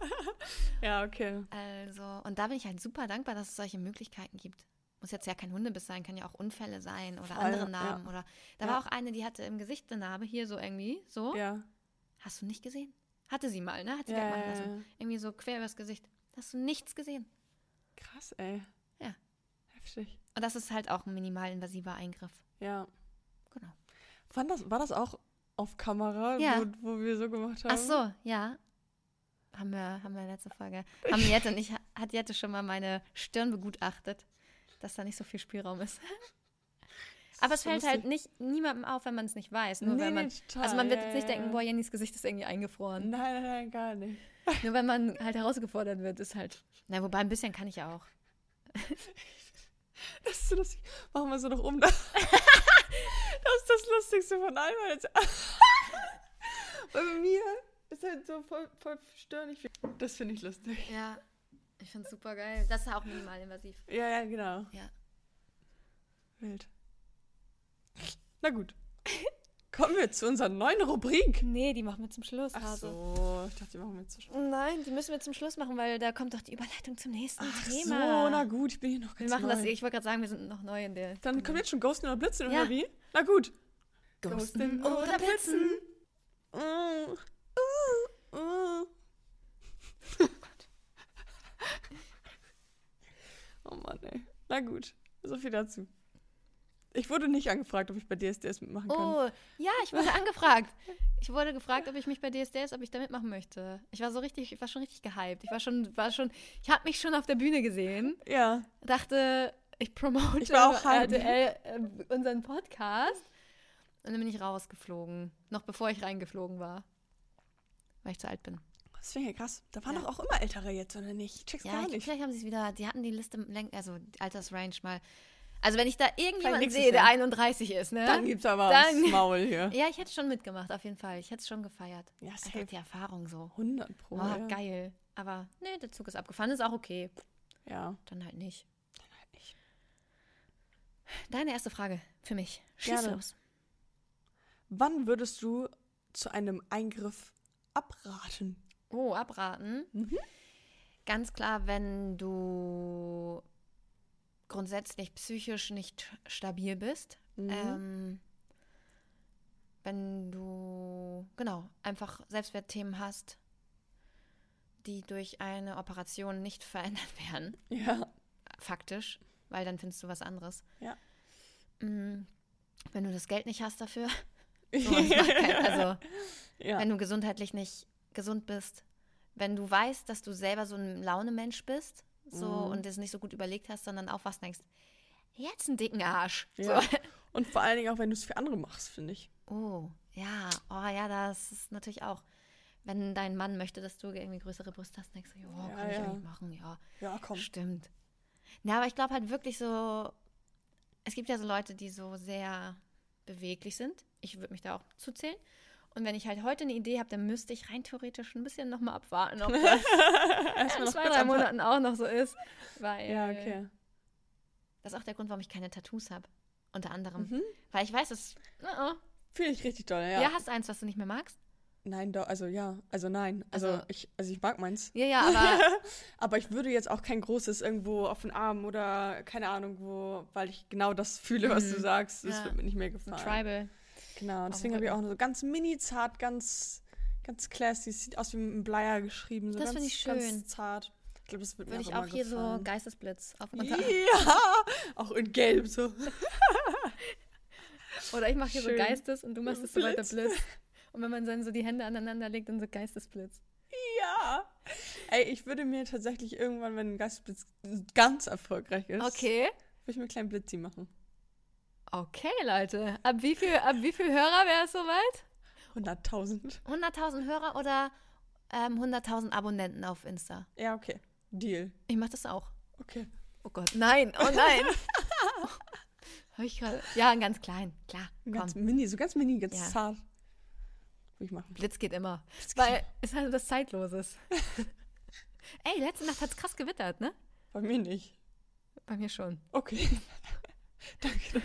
Ja, okay. Also, und da bin ich halt super dankbar, dass es solche Möglichkeiten gibt. Muss jetzt ja kein Hundebiss sein, kann ja auch Unfälle sein oder Voll, andere ja. Narben. Oder da Ja. war auch eine, die hatte im Gesicht eine Narbe, hier so irgendwie, so. Ja. Hast du nicht gesehen? Hatte sie mal, ne? Hat sie Ja, wegmachen ja, lassen. ja. Irgendwie so quer übers Gesicht. Hast du nichts gesehen. Krass, ey. Heftig. Und das ist halt auch ein minimalinvasiver Eingriff. Ja. Genau. War das, war das auch auf Kamera, Ja. wo, wo wir so gemacht haben? Ach so, ja. Haben wir, haben wir letzte Folge. Haben Jette und ich, hat Jette schon mal meine Stirn begutachtet, dass da nicht so viel Spielraum ist. Aber es so fällt halt nicht niemandem auf, wenn man es nicht weiß. Nur Nee, wenn man, total. also man wird jetzt nicht denken, boah, Jennys Gesicht ist irgendwie eingefroren. Nein, nein, nein, gar nicht. Nur wenn man halt herausgefordert wird, ist halt. Na, wobei ein bisschen kann ich ja auch. Das ist so lustig. Machen wir so noch um. das ist das Lustigste von allem. weil bei mir ist halt so voll, voll störlich. Das finde ich lustig. Ja, ich finde es super geil. Das ist auch minimalinvasiv. Ja, ja, genau. Ja. Wild. Na gut. Kommen wir zu unserer neuen Rubrik. Nee, die machen wir zum Schluss. Ach Hase. so, ich dachte, die machen wir zu spät. Nein, die müssen wir zum Schluss machen, weil da kommt doch die Überleitung zum nächsten Ach Thema. so, na gut, ich bin hier noch Wir ganz machen neu. das, ich wollte gerade sagen, wir sind noch neu in der. Dann kommt jetzt schon Ghosten oder Blitzen Ja. oder wie? Na gut. Ghosten oder Blitzen. Mm. Uh, uh. oh Mann, ey. Na gut, so viel dazu. Ich wurde nicht angefragt, ob ich bei DSDS mitmachen kann. Oh, ja, ich wurde angefragt. Ich wurde gefragt, ob ich mich bei DSDS, ob ich da mitmachen möchte. Ich war so richtig, ich war schon richtig gehypt. Ich war schon, war schon, ich habe mich schon auf der Bühne gesehen. Ja, Dachte, ich promote Ich war auch hyped. RTL äh, unseren Podcast. Und dann bin ich rausgeflogen. Noch bevor ich reingeflogen war. Weil ich zu alt bin. das finde ich krass. Da waren Ja. doch auch immer Ältere jetzt, oder nicht? Ich check's Ja, gar ich, nicht. vielleicht haben sie es wieder, die hatten die Liste, also die Altersrange mal. Also wenn ich da irgendjemanden sehe, der Jahr. 31 ist, ne? Dann gibt's aber Dann- Maul hier. ja, ich hätte schon mitgemacht, auf jeden Fall. Ich hätte es schon gefeiert. Ja, safe. die Erfahrung so. 100 Pro. Oh, ja. geil. Aber nee, der Zug ist abgefahren, ist auch okay. Ja. Dann halt nicht. halt nicht. Deine erste Frage für mich. Schieß Gerne. los. Wann würdest du zu einem Eingriff abraten? Oh, abraten. Mhm. Ganz klar, wenn du grundsätzlich psychisch nicht stabil bist. Mhm. Ähm, wenn du, genau, einfach Selbstwertthemen hast, die durch eine Operation nicht verändert werden, Ja. faktisch, weil dann findest du was anderes. Ja. Mm, Wenn du das Geld nicht hast dafür, so, kein, also ja. wenn du gesundheitlich nicht gesund bist, wenn du weißt, dass du selber so ein Launemensch bist, so Mhm. und das nicht so gut überlegt hast, sondern aufwachst und denkst, jetzt einen dicken Arsch. Ja. So. Und vor allen Dingen auch, wenn du es für andere machst, finde ich. Oh, ja, oh ja, das ist natürlich auch. Wenn dein Mann möchte, dass du irgendwie größere Brüste hast, denkst du, ja, Ja, kann ich ja. eigentlich machen, ja. Ja, komm. Stimmt. Ja, aber ich glaube halt wirklich so, es gibt ja so Leute, die so sehr beweglich sind. Ich würde mich da auch zuzählen. Und wenn ich halt heute eine Idee habe, dann müsste ich rein theoretisch ein bisschen nochmal abwarten, ob das in zwei, drei. Monaten auch noch so ist. Weil Ja, okay. das ist auch der Grund, warum ich keine Tattoos habe. Unter anderem. Mhm. Weil ich weiß, es. Uh Finde ich richtig toll, ja. ja. hast du eins, was du nicht mehr magst? Nein, doch, also ja, also nein. Also, Also- ich, also ich mag meins. Ja, ja, aber Aber ich würde jetzt auch kein großes irgendwo auf den Arm oder keine Ahnung wo, weil ich genau das fühle, was du Mhm. sagst. Das Ja. wird mir nicht mehr ein gefallen. Tribal. Genau, deswegen habe ich auch nur so ganz mini zart, ganz, ganz classy. Sieht aus wie mit einem Bleier geschrieben. So Das ganz, finde ich Ganz schön. zart. Ich glaube, das wird Würde mir ich auch, auch immer hier so gefallen. Geistesblitz auf. Ja, auch in Gelb so. Oder ich mache hier Schön. so Geistes und du machst es so weiter Blitz. Und wenn man dann so die Hände aneinander legt, dann so Geistesblitz. Ja. Ey, ich würde mir tatsächlich irgendwann, wenn ein Geistblitz ganz erfolgreich ist, Okay. würde ich mir einen kleinen Blitzi machen. Okay, Leute. Ab wie viel, ab wie viel Hörer wäre es soweit? 100.000. 100.000 Hörer oder ähm, 100.000 Abonnenten auf Insta? Ja, okay. Deal. Ich mache das auch. Okay. Oh Gott, nein, oh nein. Hab ich gerade. Ja, ganz klein, klar. Ganz Komm. mini, so ganz mini, ganz Ja. zart. Würde ich machen. Blitz geht immer. Blitz geht Weil es halt was Zeitloses. Ey, letzte Nacht hat es krass gewittert, ne? Bei mir nicht. Bei mir schon. Okay. Danke.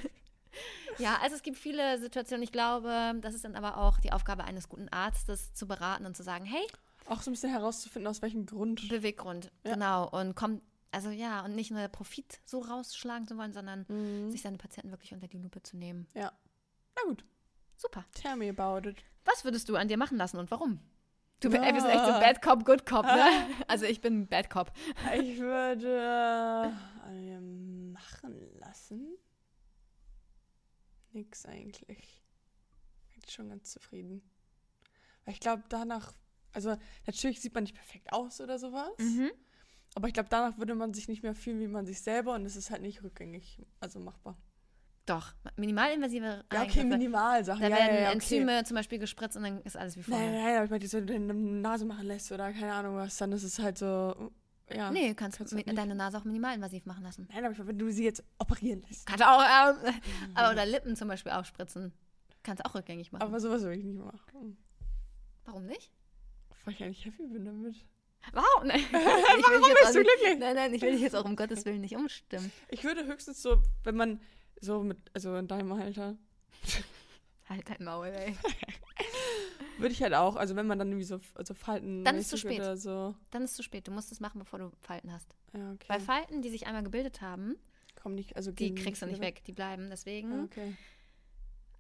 Ja, also es gibt viele Situationen. Ich glaube, das ist dann aber auch die Aufgabe eines guten Arztes, zu beraten und zu sagen, hey, Auch so ein bisschen herauszufinden, aus welchem Grund. Beweggrund, Ja. genau. Und kommt, also ja, und nicht nur Profit so rausschlagen zu wollen, sondern Mhm. sich seine Patienten wirklich unter die Lupe zu nehmen. Ja. Na gut. Super. Tell me about it. Was würdest du an dir machen lassen und warum? Du Ja. ey, sind echt so Bad Cop, Good Cop, ne? Also ich bin Bad Cop. Ich würde äh, machen lassen. Nix eigentlich. Bin schon ganz zufrieden. Weil ich glaube, danach, also natürlich sieht man nicht perfekt aus oder sowas, Mhm. aber ich glaube, danach würde man sich nicht mehr fühlen wie man sich selber und es ist halt nicht rückgängig, also machbar. Doch, minimalinvasive Ja, okay. Minimalsachen. Da ja, werden ja, ja, okay. Enzyme zum Beispiel gespritzt und dann ist alles wie vorher. Nein, nein, aber ich meine, die so eine Nase machen lässt oder keine Ahnung was, dann ist es halt so, ja. Nee, du kannst, Kannst du mit, deine Nase auch minimalinvasiv machen lassen. Nein, aber ich meine, wenn du sie jetzt operieren lässt. Kannst du auch, äh, aber oder Lippen zum Beispiel aufspritzen. Kannst du auch rückgängig machen. Aber sowas würde ich nicht machen. Warum nicht? Weil ich eigentlich happy bin damit. Wow, nein. Jetzt bist auch du glücklich? Nein, nein, ich will dich jetzt auch um Gottes Willen nicht umstimmen. Ich würde höchstens so, wenn man so mit, also in deinem Alter, Halt dein Maul, ey. würde ich halt auch, also wenn man dann irgendwie so, so Falten Dann ist zu spät. Oder so. Dann ist es zu spät. Du musst es machen, bevor du Falten hast. Ja, okay. Weil Falten, die sich einmal gebildet haben, Komm nicht, also die kriegst du nicht wieder weg. Die bleiben. Deswegen, Ja, okay.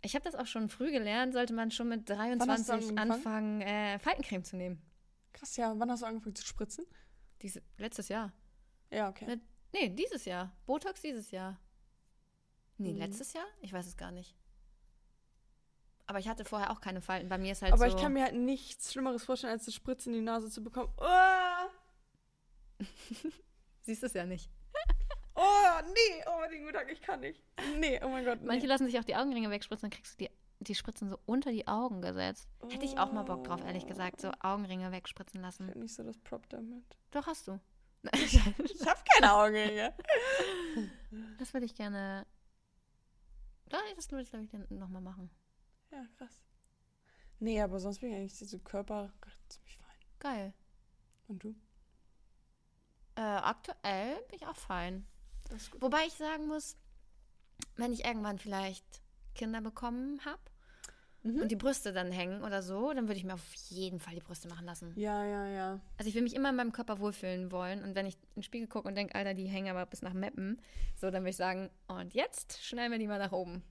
ich habe das auch schon früh gelernt, sollte man schon mit hast du 23 angefangen? anfangen, äh, Faltencreme zu nehmen. Krass, ja. Wann hast du angefangen zu spritzen? Diese, letztes Jahr. Ja, okay. Ne- Nee, dieses Jahr. Botox dieses Jahr. Nee, Mhm. letztes Jahr? Ich weiß es gar nicht. Aber ich hatte vorher auch keine Falten. Bei mir ist halt Aber so. ich kann mir halt nichts Schlimmeres vorstellen, als eine Spritze in die Nase zu bekommen. Oh, Siehst es ja nicht. oh nee, oh mein Gott, ich kann nicht. Nee, oh mein Gott. Nee. Manche lassen sich auch die Augenringe wegspritzen, dann kriegst du die, die Spritzen so unter die Augen gesetzt. Hätte ich auch mal Bock drauf, ehrlich gesagt, so Augenringe wegspritzen Ich lassen. hab nicht so das Prop damit. Doch, hast du. Ich hab keine Augenringe. Das würde ich gerne. Ja, Das würde ich, glaube ich, dann nochmal machen. Ja, krass. Nee, aber sonst bin ich eigentlich so Körper ziemlich fein. Geil. Und du? Äh, aktuell bin ich auch fein. Das ist gut. Wobei ich sagen muss, wenn ich irgendwann vielleicht Kinder bekommen habe Mhm. und die Brüste dann hängen oder so, dann würde ich mir auf jeden Fall die Brüste machen lassen. Ja, ja, ja. Also ich will mich immer in meinem Körper wohlfühlen wollen und wenn ich in den Spiegel gucke und denke, Alter, die hängen aber bis nach Meppen, so, dann würde ich sagen, und jetzt schneiden wir die mal nach oben.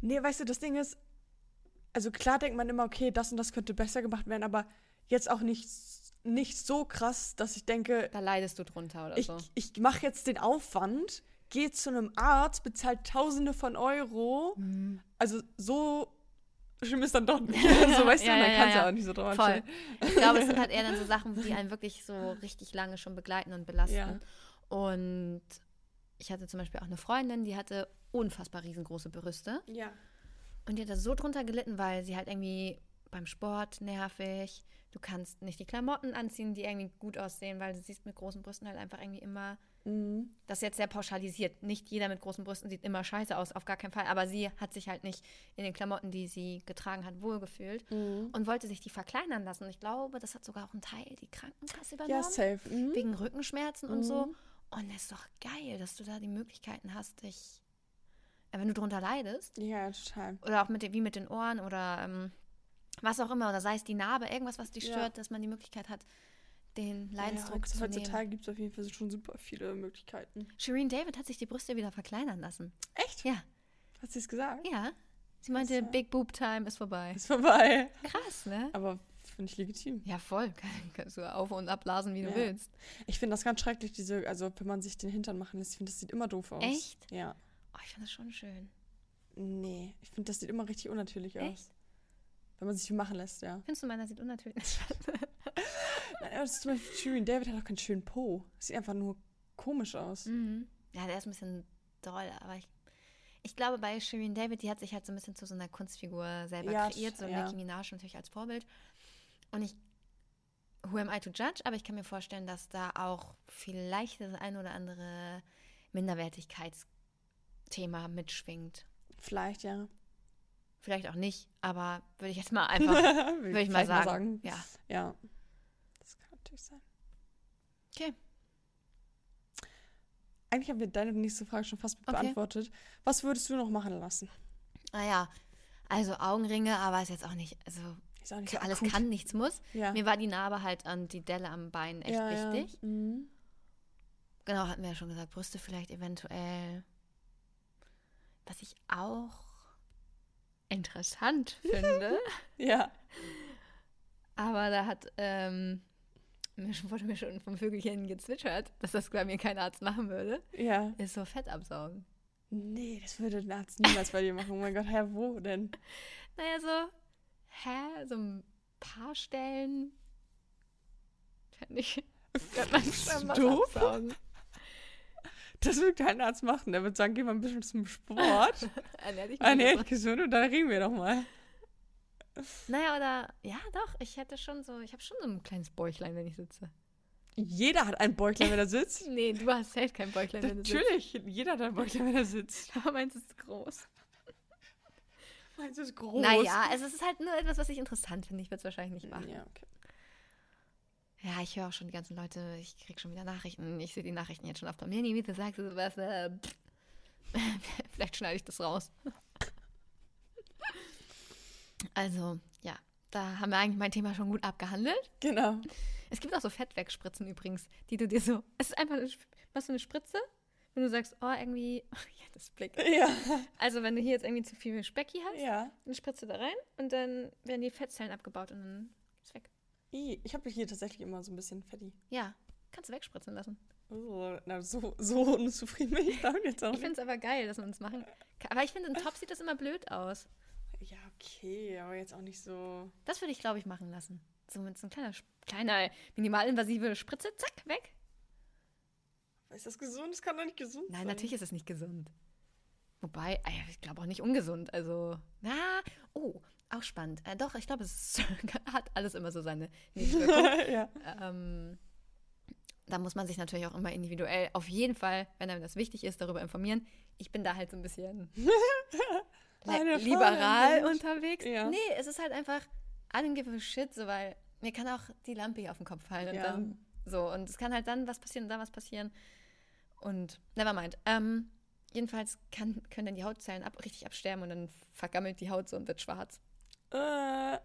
Nee, weißt du, das Ding ist, also klar denkt man immer, okay, das und das könnte besser gemacht werden, aber jetzt auch nicht, nicht so krass, dass ich denke, Da leidest du drunter oder ich, so. ich mache jetzt den Aufwand, gehe zu einem Arzt, bezahlt Tausende von Euro. Mhm. Also so schlimm ist dann doch nicht. so weißt Ja, du, ja, dann ja, kannst du ja. auch nicht so drauf Voll. Ich glaube, es sind halt eher dann so Sachen, die einen wirklich so richtig lange schon begleiten und belasten. Und ich hatte zum Beispiel auch eine Freundin, die hatte unfassbar riesengroße Brüste. Ja. Und die hat da so drunter gelitten, weil sie halt irgendwie beim Sport nervig. Du kannst nicht die Klamotten anziehen, die irgendwie gut aussehen, weil du siehst mit großen Brüsten halt einfach irgendwie immer. Mhm. Das ist jetzt sehr pauschalisiert. Nicht jeder mit großen Brüsten sieht immer scheiße aus, auf gar keinen Fall. Aber sie hat sich halt nicht in den Klamotten, die sie getragen hat, wohlgefühlt Mhm. und wollte sich die verkleinern lassen. Und ich glaube, das hat sogar auch ein Teil die Krankenkasse übernommen. Ja, safe. Mhm. Wegen Rückenschmerzen und so. Mhm. Und es ist doch geil, dass du da die Möglichkeiten hast, dich, wenn du drunter leidest, Ja, total. oder auch mit wie mit den Ohren oder ähm, was auch immer, oder sei es die Narbe, irgendwas, was dich Ja. stört, dass man die Möglichkeit hat, den Ja, Leidensdruck zu nehmen. heutzutage gibt es auf jeden Fall schon super viele Möglichkeiten. Shireen David hat sich die Brüste wieder verkleinern lassen. Echt? Ja, Hat sie es gesagt? ja. Sie meinte, ja- Big Boob Time ist vorbei. Ist vorbei. Krass, ne? Aber finde ich legitim. Ja, voll. Kannst du auf- und abblasen, wie du Ja. willst. Ich finde das ganz schrecklich, diese, also wenn man sich den Hintern machen lässt, ich finde, das sieht immer doof aus. Echt? Ja. Oh, ich finde das schon schön. Nee, ich finde, das sieht immer richtig unnatürlich aus. Echt? Wenn man sich die machen lässt, ja. Findest du, meiner sieht unnatürlich aus? Nein, aber das ist zum Beispiel Shirin David hat auch keinen schönen Po. Das sieht einfach nur komisch aus. Mhm. Ja, der ist ein bisschen doll, aber ich, ich glaube, bei Shireen David, die hat sich halt so ein bisschen zu so einer Kunstfigur selber Ja, kreiert, so ja. Nicki Minaj natürlich als Vorbild. Und ich, who am I to judge? Aber ich kann mir vorstellen, dass da auch vielleicht das ein oder andere Minderwertigkeitsthema mitschwingt. Vielleicht, ja. Vielleicht auch nicht, aber würde ich jetzt mal einfach, Würde ich mal sagen. Ja. Ja. Das kann natürlich sein. Okay. Eigentlich haben wir deine nächste Frage schon fast Okay. beantwortet. Was würdest du noch machen lassen? Naja, also Augenringe, aber ist jetzt auch nicht, also Ist auch nicht so alles akut. kann, nichts muss. Ja. Mir war die Narbe halt an die Delle am Bein echt ja, wichtig. Ja. Mhm. Genau, hatten wir ja schon gesagt, Brüste vielleicht eventuell. Was ich auch interessant finde, ja. aber da hat, ähm, mir schon- wurde mir schon vom Vögelchen gezwitschert, dass das bei mir kein Arzt machen würde, Ja. ist so Fett absaugen. Nee, das würde ein Arzt niemals bei dir machen. Oh mein Gott, Herr, wo denn? Naja, so, hä, so ein paar Stellen fände ich, könnte man schon was absaugen. Das wird kein Arzt machen. Der wird sagen, geh mal ein bisschen zum Sport. Ernähr dich ah, gesund und dann reden wir doch mal. Naja, oder, ja doch, ich hätte schon so, ich habe schon so ein kleines Bäuchlein, wenn ich sitze. Jeder hat ein Bäuchlein, wenn er sitzt. Nee, du hast halt kein Bäuchlein, wenn du sitzt. Natürlich, jeder hat ein Bäuchlein, wenn er sitzt. Aber meins ist groß. Meins ist groß. Naja, also es ist halt nur etwas, was ich interessant finde. Ich würde es wahrscheinlich nicht machen. Ja, okay. Ja, ich höre auch schon die ganzen Leute, ich kriege schon wieder Nachrichten. Ich sehe die Nachrichten jetzt schon auf Familie. Wie du sagst, du was, äh, vielleicht schneide ich das raus. Also, ja, da haben wir eigentlich mein Thema schon gut abgehandelt. Genau. Es gibt auch so Fettwegspritzen übrigens, die du dir so. Es ist einfach eine, machst du eine Spritze, wenn du sagst, oh, irgendwie. Ja, das Blick. Ja. Also, wenn du hier jetzt irgendwie zu viel Specki hast, Ja. dann spritzt du da rein und dann werden die Fettzellen abgebaut und dann. I, Ich habe hier tatsächlich immer so ein bisschen Fetti. Ja, kannst du wegspritzen lassen. Oh, na, so, so unzufrieden bin ich damit jetzt auch Ich finde es aber geil, dass man es machen kann. Aber ich finde, im Top sieht das immer blöd aus. Ja, okay, aber jetzt auch nicht so. Das würde ich, glaube ich, machen lassen. So mit so ein kleiner, kleiner minimalinvasive Spritze, zack, weg. Ist das gesund? Das kann doch nicht gesund Nein, sein. natürlich ist es nicht gesund. Wobei, ah ich glaube auch nicht ungesund. Also, na, oh, auch spannend. Äh, doch, ich glaube, es hat alles immer so seine Nebenwirkungen. ja. ähm, da muss man sich natürlich auch immer individuell, auf jeden Fall, wenn einem das wichtig ist, darüber informieren. Ich bin da halt so ein bisschen liberal unterwegs. Ja. Nee, es ist halt einfach, I don't give a shit, so, weil mir kann auch die Lampe hier auf den Kopf fallen und Ja. dann so. Und es kann halt dann was passieren, da was passieren. Und never mind. Ähm, jedenfalls kann, können dann die Hautzellen ab, richtig absterben und dann vergammelt die Haut so und wird schwarz. Äh,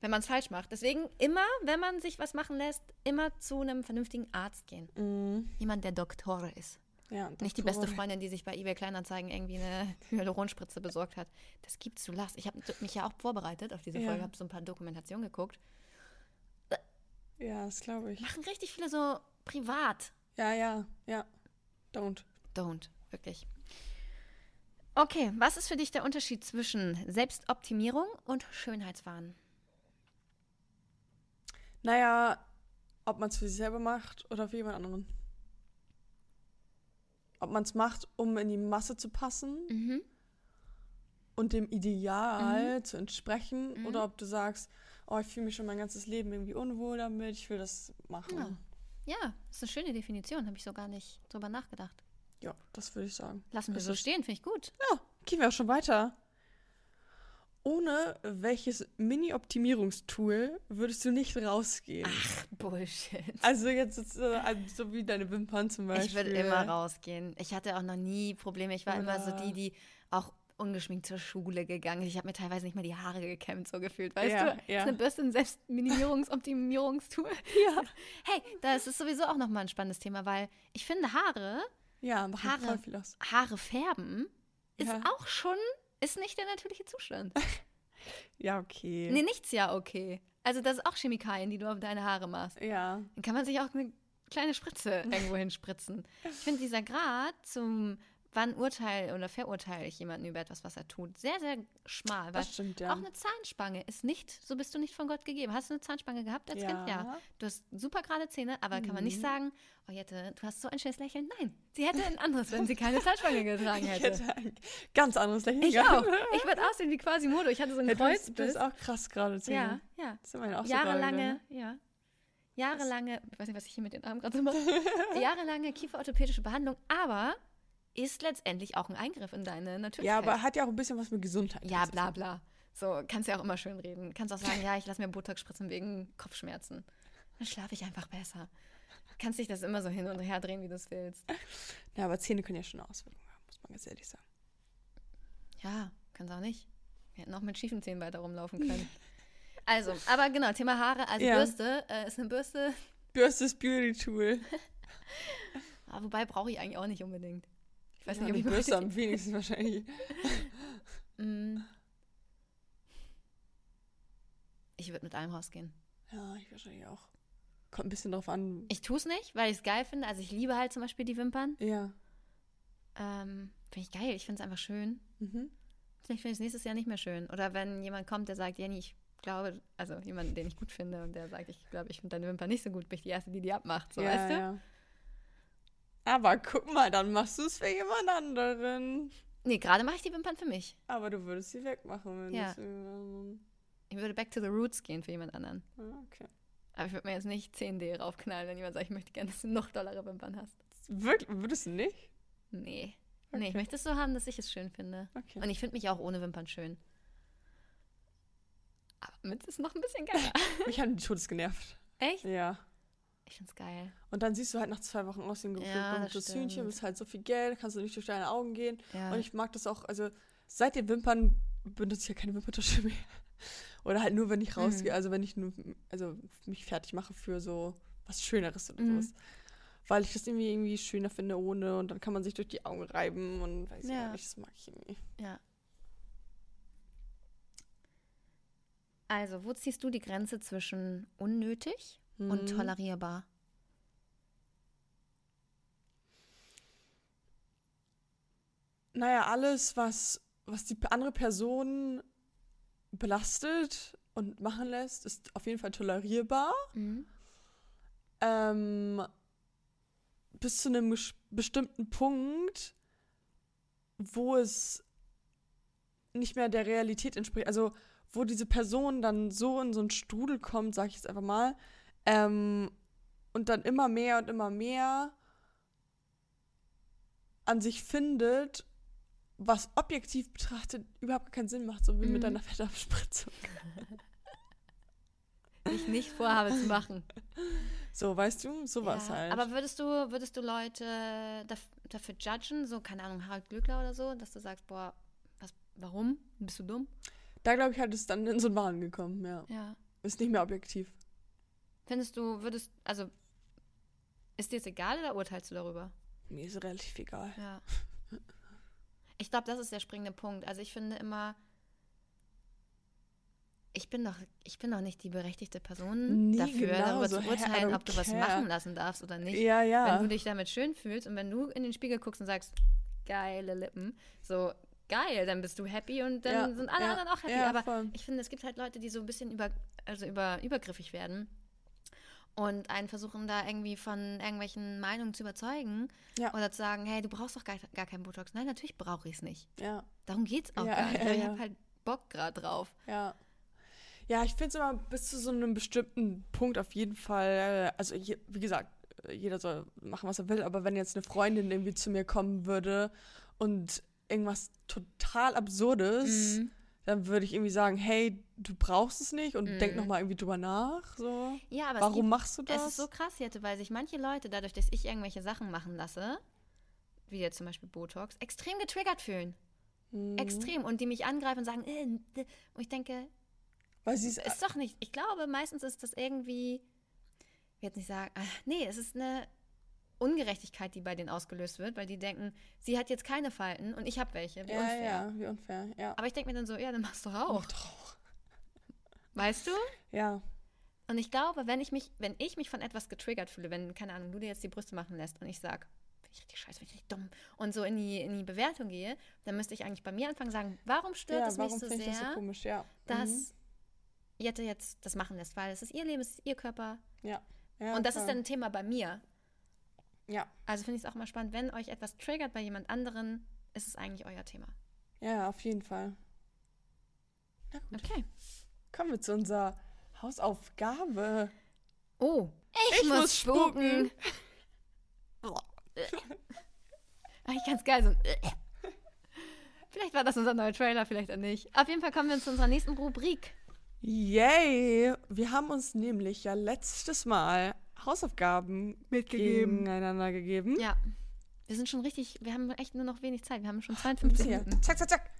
Wenn man es falsch macht. Deswegen immer, wenn man sich was machen lässt, immer zu einem vernünftigen Arzt gehen. mm, Jemand, der Doktor ist. ja, Nicht die beste Doktor. Freundin, die sich bei eBay Kleinanzeigen irgendwie eine Hyaluronspritze besorgt hat. Das gibt's, du lachst. Ich habe mich ja auch vorbereitet auf diese Ja. Folge, habe so ein paar Dokumentationen geguckt. Ja, das glaube ich. Machen richtig viele so privat. Ja, ja, ja. Don't. Don't, wirklich. Okay, was ist für dich der Unterschied zwischen Selbstoptimierung und Schönheitswahn? Naja, ob man es für sich selber macht oder für jemand anderen. ob man es macht, um in die Masse zu passen Mhm. und dem Ideal zu entsprechen, Mhm. oder ob du sagst, oh, ich fühle mich schon mein ganzes Leben irgendwie unwohl damit, ich will das machen. Ja. Ja, das ist eine schöne Definition, habe ich so gar nicht drüber nachgedacht. Ja, das würde ich sagen. Lassen wir Das so stehen, finde ich gut. Ja, gehen wir auch schon weiter. Ohne welches Mini-Optimierungstool würdest du nicht rausgehen? Bullshit. Also jetzt ist, äh, also so wie deine Wimpern zum Beispiel. Ich würde immer rausgehen. Ich hatte auch noch nie Probleme. Ich war immer so Oder- die, die auch ungeschminkt zur Schule gegangen ist. Ich habe mir teilweise nicht mal die Haare gekämmt, so gefühlt. Weißt Ja, du? ja. Ist eine Bürste ein Selbstminimierungs-Optimierungstool. Ja. Hey, das ist sowieso auch nochmal ein spannendes Thema, weil ich finde, Haare, Ja, machen Haare. voll viel aus. Haare färben, ist Ja. auch schon, ist nicht der natürliche Zustand. Ja, okay. Nee, nichts ja okay. Also das ist auch Chemikalien, die du auf deine Haare machst. Ja. Dann kann man sich auch eine kleine Spritze irgendwo hinspritzen. Ich finde dieser Grad zum wann urteile oder verurteile ich jemanden über etwas, was er tut, sehr, sehr schmal. Das stimmt, ja. auch eine Zahnspange ist nicht, so bist du nicht von Gott gegeben. Hast du eine Zahnspange gehabt als Kind? Ja. Ja. Du hast super gerade Zähne, aber kann man nicht Mhm. sagen, oh Jette, du hast so ein schönes Lächeln. Nein, sie hätte ein anderes, wenn sie keine Zahnspange getragen Ich hätte. hätte ein ganz anderes Lächeln Ich gehabt. auch. Ich würde aussehen wie Quasimodo. Ich hatte so ein Ja, du, bist, du bist auch krass gerade. Zähne. Ja, ja. Das auch so Jahrelange, wieder, ja. Jahrelange, ich weiß nicht, was ich hier mit den Armen gerade so mache. jahrelange kieferorthopädische Behandlung, aber ist letztendlich auch ein Eingriff in deine ne? Ja, Natürlichkeit. aber hat ja auch ein bisschen was mit Gesundheit. Ja, bla bla. So, kannst ja auch immer schön reden. Kannst auch sagen, ja, ich lasse mir Botox spritzen wegen Kopfschmerzen. Dann schlafe ich einfach besser. Kannst dich das immer so hin und her drehen, wie du es willst. Ja, aber Zähne können ja schon Auswirkungen haben, muss man ganz ehrlich sagen. Ja, kannst auch nicht. Wir hätten auch mit schiefen Zähnen weiter rumlaufen können. Also, aber genau, Thema Haare. Also Ja. Bürste äh, ist eine Bürste, Bürste ist Beauty Tool. ah, wobei brauche ich eigentlich auch nicht unbedingt. Ich weiß Ja, nicht, ob ich heute- am wenigsten wahrscheinlich. Mm. Ich würde mit allem rausgehen. Ja, ich wahrscheinlich auch. Kommt ein bisschen drauf an. Ich tue es nicht, weil ich es geil finde. Also ich liebe halt zum Beispiel die Wimpern. Ja. Ähm, finde ich geil. Ich finde es einfach schön. Mhm. Vielleicht finde ich es nächstes Jahr nicht mehr schön. Oder wenn jemand kommt, der sagt, Jenny, ich glaube, also jemand, den ich gut finde und der sagt, ich glaube, ich finde deine Wimpern nicht so gut, bin ich die Erste, die die abmacht. So, ja, weißt du? ja. Aber guck mal, dann machst du es für jemand anderen. Nee, gerade mache ich die Wimpern für mich. Aber du würdest sie wegmachen, wenn Ja. du Ich würde back to the roots gehen für jemand anderen. Ah, Okay. Aber ich würde mir jetzt nicht 10D raufknallen, wenn jemand sagt, ich möchte gerne, dass du noch dollere Wimpern hast. Wirklich? Würdest du nicht? Nee. Nee, ich Okay. möchte es so haben, dass ich es schön finde. Okay. Und ich finde mich auch ohne Wimpern schön. Aber mit ist noch ein bisschen geiler. Mich haben die Todes genervt. Echt? Ja. Ich find's geil. Und dann siehst du halt nach zwei Wochen aus wie ein Ja, das gefülltes stimmt. Hühnchen, bist halt so viel Geld, kannst du nicht durch deine Augen gehen. Ja. Und ich mag das auch, also seit den Wimpern benutze ich ja keine Wimperntusche mehr. Oder halt nur, wenn ich rausgehe, Mhm. also wenn ich nur, also mich fertig mache für so was Schöneres oder Mhm. sowas. Weil ich das irgendwie, irgendwie schöner finde ohne und dann kann man sich durch die Augen reiben und weiß ja. Ja. auch nicht, das mag ich irgendwie. ja. Also, wo ziehst du die Grenze zwischen unnötig und Mhm. tolerierbar? Naja, alles, was, was die andere Person belastet und machen lässt, ist auf jeden Fall tolerierbar. Mhm. ähm, bis zu einem bestimmten Punkt, wo es nicht mehr der Realität entspricht. Also, wo diese Person dann so in so einen Strudel kommt, sag ich jetzt einfach mal, ähm, und dann immer mehr und immer mehr an sich findet, was objektiv betrachtet überhaupt keinen Sinn macht, so wie Mhm. mit einer Fettabspritzung. Ich nicht vorhabe zu machen. So, weißt du, sowas ja. halt. Aber würdest du, würdest du Leute daf dafür judgen, so, keine Ahnung, Harald Glöckler oder so, dass du sagst, boah, was, warum? Bist du dumm? Da glaube ich, halt ist dann in so einen Wahn gekommen, ja. Ja. Ist nicht mehr objektiv. Findest du, würdest, also, ist dir es egal oder urteilst du darüber? Mir ist relativ egal. Ja. Ich glaube, das ist der springende Punkt. Also ich finde immer, ich bin doch, ich bin doch nicht die berechtigte Person Nie dafür, genau darüber so. zu urteilen, ob du was care. machen lassen darfst oder nicht. Ja, ja. Wenn du dich damit schön fühlst und wenn du in den Spiegel guckst und sagst, geile Lippen, so geil, dann bist du happy und dann Ja, sind alle anderen auch happy. Aber voll. ich finde, es gibt halt Leute, die so ein bisschen über, also über, übergriffig werden und einen versuchen da irgendwie von irgendwelchen Meinungen zu überzeugen Ja. oder zu sagen, hey, du brauchst doch gar, gar keinen Botox. Nein, natürlich brauche ich es nicht. Ja, Darum geht es auch Ja, gar nicht. ja, Ich habe halt Bock gerade drauf. ja. Ja, ich finde es immer bis zu so einem bestimmten Punkt auf jeden Fall, äh, also je, wie gesagt, äh, jeder soll machen, was er will, aber wenn jetzt eine Freundin irgendwie zu mir kommen würde und irgendwas total Absurdes, Mhm. Dann würde ich irgendwie sagen, hey, du brauchst es nicht und denk Mhm. noch mal irgendwie drüber nach, so. Ja, aber es Warum gibt, machst du es das? ist so krass, Jette, weil sich manche Leute, dadurch, dass ich irgendwelche Sachen machen lasse, wie jetzt zum Beispiel Botox, extrem getriggert fühlen. Mhm. Extrem. Und die mich angreifen und sagen, äh, äh. und ich denke, Weil sie es ist doch nicht. Ich glaube, meistens ist das irgendwie, ich will jetzt nicht sagen, ah, nee, es ist eine Ungerechtigkeit, die bei denen ausgelöst wird, weil die denken, sie hat jetzt keine Falten und ich habe welche. Wie ja, unfair. ja, wie unfair, ja. Aber ich denke mir dann so, ja, dann machst du auch. Mach. Weißt du? Ja, Und ich glaube, wenn ich mich, wenn ich mich von etwas getriggert fühle, wenn, keine Ahnung, du dir jetzt die Brüste machen lässt und ich sag, finde ich richtig scheiße, finde ich richtig dumm und so in die, in die Bewertung gehe, dann müsste ich eigentlich bei mir anfangen sagen, warum stört ja es mich warum so ich das so sehr, komisch, ja. dass Mhm. Jette jetzt das machen lässt, weil es ist ihr Leben, es ist ihr Körper. Ja. ja. und das ist voll. dann ein Thema bei mir. Ja, Also finde ich es auch mal spannend, wenn euch etwas triggert bei jemand anderen, ist es eigentlich euer Thema. ja, auf jeden Fall. Okay. Kommen wir zu unserer Hausaufgabe. Oh, ich, Ich muss, muss spuken. Eigentlich ganz geil. So ein vielleicht war das unser neuer Trailer, vielleicht auch nicht. Auf jeden Fall kommen wir zu unserer nächsten Rubrik. Yay! Wir haben uns nämlich ja letztes Mal Hausaufgaben gegeneinander gegeben. Ja. Wir sind schon richtig, wir haben echt nur noch wenig Zeit. Wir haben schon 52 Hier. Minuten. Zack, zack, zack.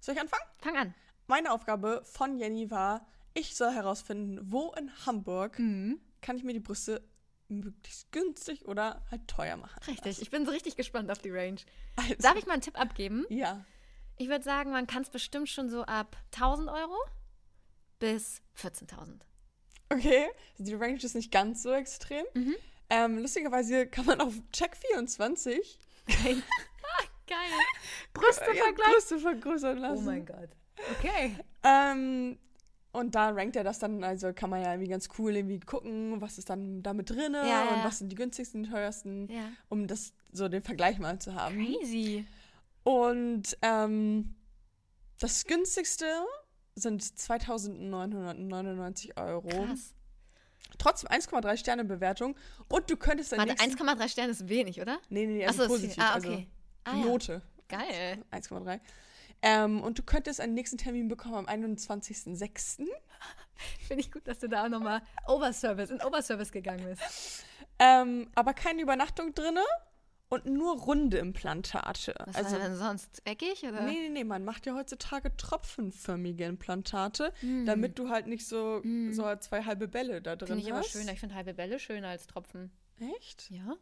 Soll ich anfangen? Fang an. Meine Aufgabe von Jenny war, ich soll herausfinden, wo in Hamburg kann ich mir die Brüste möglichst günstig oder halt teuer machen. Richtig. Ich bin so richtig gespannt auf die Range. Also, Darf ich mal einen Tipp abgeben? Ja. Ich würde sagen, man kann es bestimmt schon so ab 1000 Euro bis 14.000. Okay, die Range ist nicht ganz so extrem. Mhm. Ähm, lustigerweise kann man auf Check24 Geil. Geil. Brüste vergleichen. Brüste vergrößern lassen. Oh mein Gott. Okay. Ähm, und da rankt er das dann, also kann man ja irgendwie ganz cool irgendwie gucken, was ist dann damit drin Ja, ja, und ja. was sind die günstigsten, die teuersten, Ja. um das so den Vergleich mal zu haben. Crazy. Und ähm, das günstigste sind 2.999 Euro. Krass. Trotzdem 1,3 Sterne Bewertung. Und du könntest dann Warte, nächsten... 1,3 Sterne ist wenig, oder? Nee, nee, nee, also Achso, positiv. Ah, also okay. Ah, ja. Note Geil. 1,3. Ähm, und du könntest einen nächsten Termin bekommen am 21.06. Finde ich gut, dass du da auch nochmal Overservice, in Overservice gegangen bist. Ähm, aber keine Übernachtung drinne und nur runde Implantate. Was also, denn sonst? Eckig, oder? nee, nee, nee, man macht ja heutzutage tropfenförmige Implantate, Hm. damit du halt nicht so, so zwei halbe Bälle da drin Finde ich aber hast. schöner. Ich finde halbe Bälle schöner als Tropfen. Echt? Ja.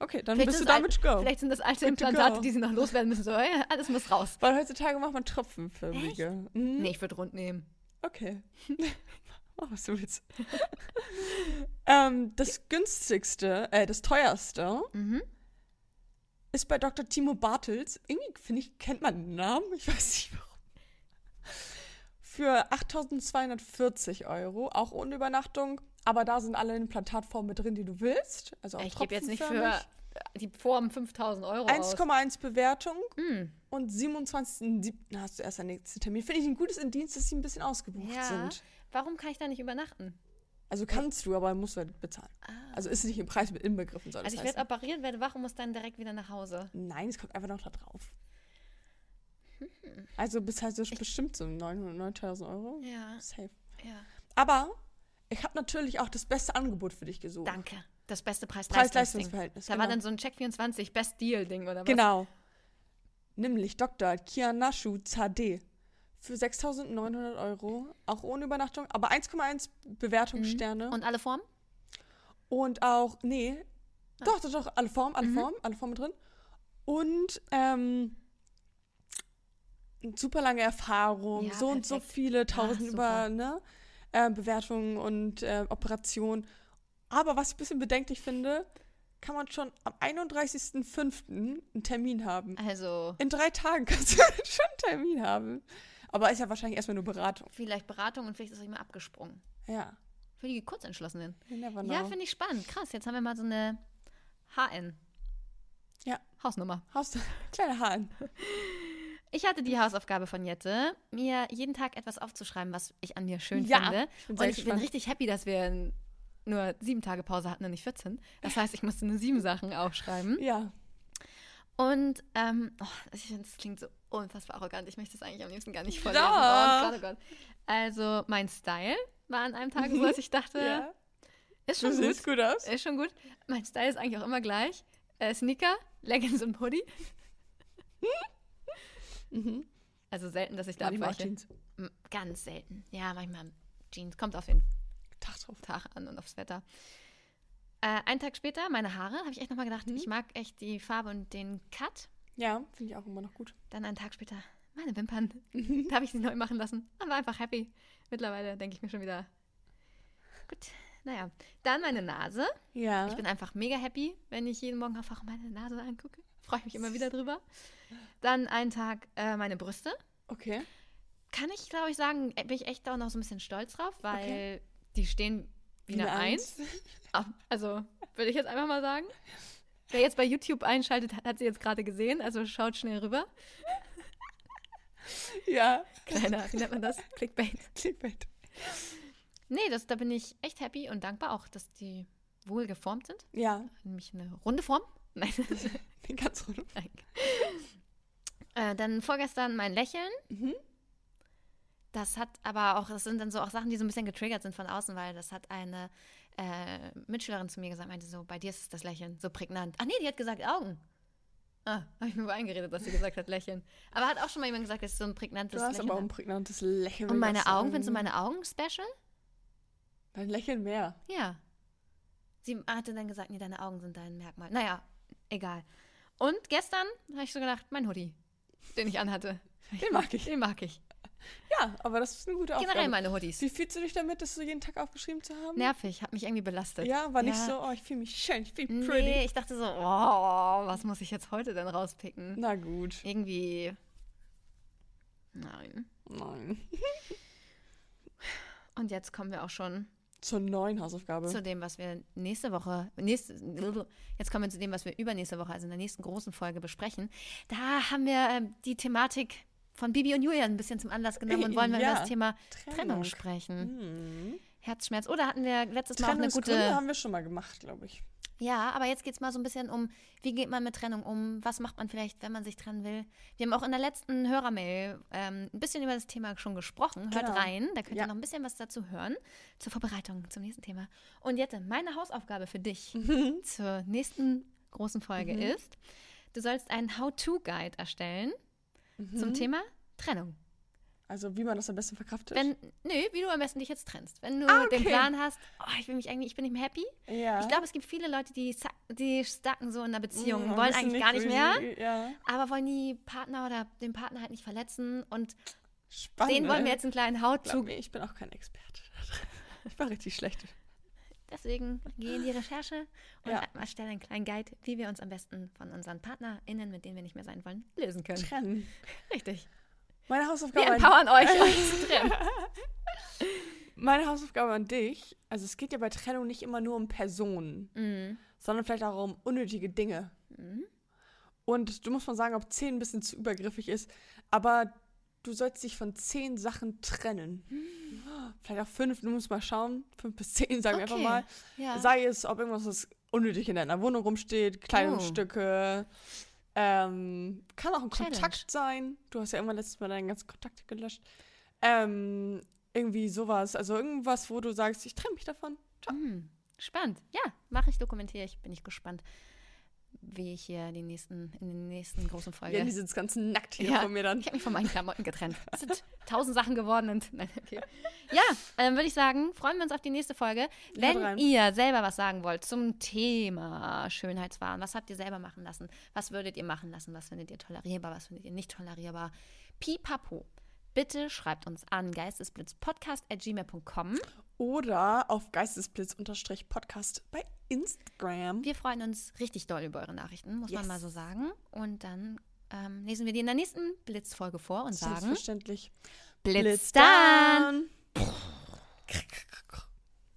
Okay, dann Vielleicht bist du damit go. Vielleicht sind das alte Good Implantate, die sie noch loswerden müssen. So, ja, alles muss raus. Weil heutzutage macht man tropfenförmige. Mhm. Nee, ich würde rund nehmen. Okay. Mach, was du willst. ähm, das günstigste, äh, das teuerste Mhm. ist bei Dr. Timo Bartels. Irgendwie, finde ich, kennt man den Namen. Ich weiß nicht warum. Für 8.240 Euro, auch ohne Übernachtung. Aber da sind alle Implantatformen mit drin, die du willst. Also auch Ich gebe jetzt nicht für tropfenförmig. die Form 5000 Euro aus. 1,1 Bewertung Hm. und 27.07. hast du erst deinen nächsten Termin. Finde ich ein gutes Indienst, dass sie ein bisschen ausgebucht Ja. sind. Warum kann ich da nicht übernachten? Also kannst du, aber musst du halt bezahlen. Also ist nicht im Preis mit inbegriffen, soll Ah. Also ich werde operiert, werde wach und muss dann direkt wieder nach Hause. Nein, es kommt einfach noch da drauf. Hm. Also bis halt so bestimmt so 900, 9000 Euro. Ja, Safe. ja. Aber ich habe natürlich auch das beste Angebot für dich gesucht. Danke. Das beste. Preis-Leistungs-Verhältnis, Da war genau. dann so ein Check24 Best-Deal-Ding, oder was? Genau. Nämlich Dr. Kianashu Zade für 6.900 Euro, auch ohne Übernachtung, aber 1,1 Bewertungssterne. Mhm. Und alle Formen? Und auch, nee, Ah. doch, doch, doch, alle Formen, Mhm. alle Formen, alle Formen drin. Und ähm, super lange Erfahrung, Ja, so und so perfekt. viele tausend Ah, über ne, äh, Bewertungen und äh, Operationen. Aber was ich ein bisschen bedenklich finde, kann man schon am 31.05. einen Termin haben. Also, In drei Tagen kannst du schon einen Termin haben. Aber ist ja wahrscheinlich erstmal nur Beratung. vielleicht Beratung und vielleicht ist auch immer abgesprungen. Ja. Für die Kurzentschlossenen. Ja, finde ich spannend. Krass, jetzt haben wir mal so eine HN. Ja. Hausnummer. Haus kleine Hahn. Ich hatte die Hausaufgabe von Jette, mir jeden Tag etwas aufzuschreiben, was ich an mir schön Ja, finde. bin und ich bin gespannt. richtig happy, dass wir nur sieben Tage Pause hatten und nicht 14. Das heißt, ich musste nur sieben Sachen aufschreiben. Ja. Und ähm, oh, ich finde, das klingt so unfassbar arrogant. Ich möchte das eigentlich am liebsten gar nicht vorlesen. Oh oh Gott. Also, mein Style war an einem Tag so, dass ich dachte, ja. ist Du schon gut. siehst gut aus. Ist schon gut. Mein Style ist eigentlich auch immer gleich. Äh, Sneaker, Leggings und Hoodie. Mhm. Also selten, dass ich da Manchmal abweiche. Jeans. Ganz selten. Ja, manchmal Jeans. Kommt auf den Tag drauf. Tag an und aufs Wetter. Äh, einen Tag später, meine Haare, habe ich echt nochmal gedacht, Mhm. ich mag echt die Farbe und den Cut. Ja, finde ich auch immer noch gut. Dann einen Tag später, meine Wimpern. da habe ich sie neu machen lassen. Und war einfach happy. Mittlerweile denke ich mir schon wieder, gut, naja. Dann meine Nase. Ja. Ich bin einfach mega happy, wenn ich jeden Morgen einfach meine Nase angucke. Freue ich mich immer wieder drüber. Dann einen Tag äh, meine Brüste. okay. Kann ich, glaube ich, sagen, äh, bin ich echt auch noch so ein bisschen stolz drauf, weil die stehen wie eine Eins. Ah, Also, würde ich jetzt einfach mal sagen. Wer jetzt bei YouTube einschaltet, hat, hat sie jetzt gerade gesehen, also schaut schnell rüber. Ja. Kleiner, wie nennt man das? Clickbait. Clickbait. Nee, das, da bin ich echt happy und dankbar auch, dass die wohl geformt sind. Ja. Nämlich eine runde Form. Nein. Den ganz rund. Nein. Äh, dann vorgestern mein Lächeln. Mhm. Das hat aber auch, das sind dann so auch Sachen, die so ein bisschen getriggert sind von außen, weil das hat eine äh, Mitschülerin zu mir gesagt, meinte so, bei dir ist das Lächeln so prägnant. Ach nee, die hat gesagt Augen. Ah, habe ich mir wohl eingeredet, dass sie gesagt hat Lächeln. Aber hat auch schon mal jemand gesagt, dass ich so ein prägnantes Du hast Lächeln aber auch ein prägnantes Lächeln. Und meine Augen, findest du meine Augen special? Dein Lächeln mehr. Ja. Sie hatte dann gesagt, nee, deine Augen sind dein Merkmal. Naja, egal. Und gestern habe ich so gedacht, mein Hoodie, den ich anhatte. Den mag ich. Den mag ich. Ja, aber das ist eine gute Aufgabe. Generell meine Hoodies. Wie fühlst du dich damit, das so jeden Tag aufgeschrieben zu haben? Nervig, hat mich irgendwie belastet. Ja, war nicht Ja. so, oh, ich fühle mich schön, ich Nee, pretty. ich dachte so, oh, was muss ich jetzt heute denn rauspicken? Na gut. Irgendwie. Nein. Nein. Und jetzt kommen wir auch schon Zur neuen Hausaufgabe. zu dem, was wir nächste Woche, nächste, jetzt kommen wir zu dem, was wir übernächste Woche, also in der nächsten großen Folge besprechen. Da haben wir ähm, die Thematik von Bibi und Julia ein bisschen zum Anlass genommen und wollen mal Ja. über das Thema Trennung sprechen. Hm. Herzschmerz. Oder hatten wir letztes Mal auch eine gute. haben wir schon mal gemacht, glaube ich. Ja, aber jetzt geht es mal so ein bisschen um, wie geht man mit Trennung um? Was macht man vielleicht, wenn man sich trennen will? Wir haben auch in der letzten Hörermail ähm, ein bisschen über das Thema schon gesprochen. Hört Genau. rein, da könnt Ja. ihr noch ein bisschen was dazu hören, zur Vorbereitung zum nächsten Thema. Und Jette, meine Hausaufgabe für dich Mhm. zur nächsten großen Folge ist, du sollst einen How-To-Guide erstellen Mhm. zum Thema Trennung. Also wie man das am besten verkraftet. Wenn, nö, wie du am besten dich jetzt trennst. Wenn du Ah, den okay. Plan hast, oh, ich will mich eigentlich, ich bin nicht mehr happy, ja. ich glaube, es gibt viele Leute, die, die stacken so in der Beziehung, Mm, wollen eigentlich gar nicht mehr, Ja. aber wollen die Partner oder den Partner halt nicht verletzen. Und Spannend. denen wollen wir jetzt einen kleinen Haut Glaub zu. mir, ich bin auch kein Experte. Ich war richtig schlecht. Deswegen geh in die Recherche und Ja. erstelle einen kleinen Guide, wie wir uns am besten von unseren PartnerInnen, mit denen wir nicht mehr sein wollen, lösen können. Trennen. Richtig. Meine Wir Hausaufgabe, an, empowern euch, euch zu trennen. meine Hausaufgabe an dich. Also es geht ja bei Trennung nicht immer nur um Personen, Mhm. sondern vielleicht auch um unnötige Dinge. Mhm. Und du musst mal sagen, ob 10 ein bisschen zu übergriffig ist, aber du sollst dich von 10 Sachen trennen. Vielleicht auch 5, du musst mal schauen. 5 bis 10, sagen wir einfach Okay. mal. Ja. Sei es, ob irgendwas was unnötig in deiner Wohnung rumsteht, Kleidungsstücke. Ähm, kann auch ein Challenge. Kontakt sein. Du hast ja irgendwann letztes Mal deinen ganzen Kontakt gelöscht. Ähm, irgendwie sowas. Also irgendwas, wo du sagst, ich trenne mich davon. Mhm. Spannend. Ja, mache ich, dokumentiere ich. Bin ich gespannt, wie ich hier die nächsten, in den nächsten großen Folge. Ja, die sind ganz nackt hier Ja. von mir dann. Ich habe mich von meinen Klamotten getrennt. Es sind tausend Sachen geworden und nein, okay. Ja, ähm, würde ich sagen, freuen wir uns auf die nächste Folge. Wenn ihr selber was sagen wollt zum Thema Schönheitswahn, was habt ihr selber machen lassen? Was würdet ihr machen lassen? Was findet ihr tolerierbar? Was findet ihr nicht tolerierbar? Pipapo. Bitte schreibt uns an geistesblitzpodcast.gmail.com oder auf geistesblitz-podcast bei Instagram. Wir freuen uns richtig doll über eure Nachrichten, muss yes. man mal so sagen. Und dann ähm, lesen wir die in der nächsten Blitzfolge vor und sagen. Selbstverständlich. Blitz, Blitz dann! dann.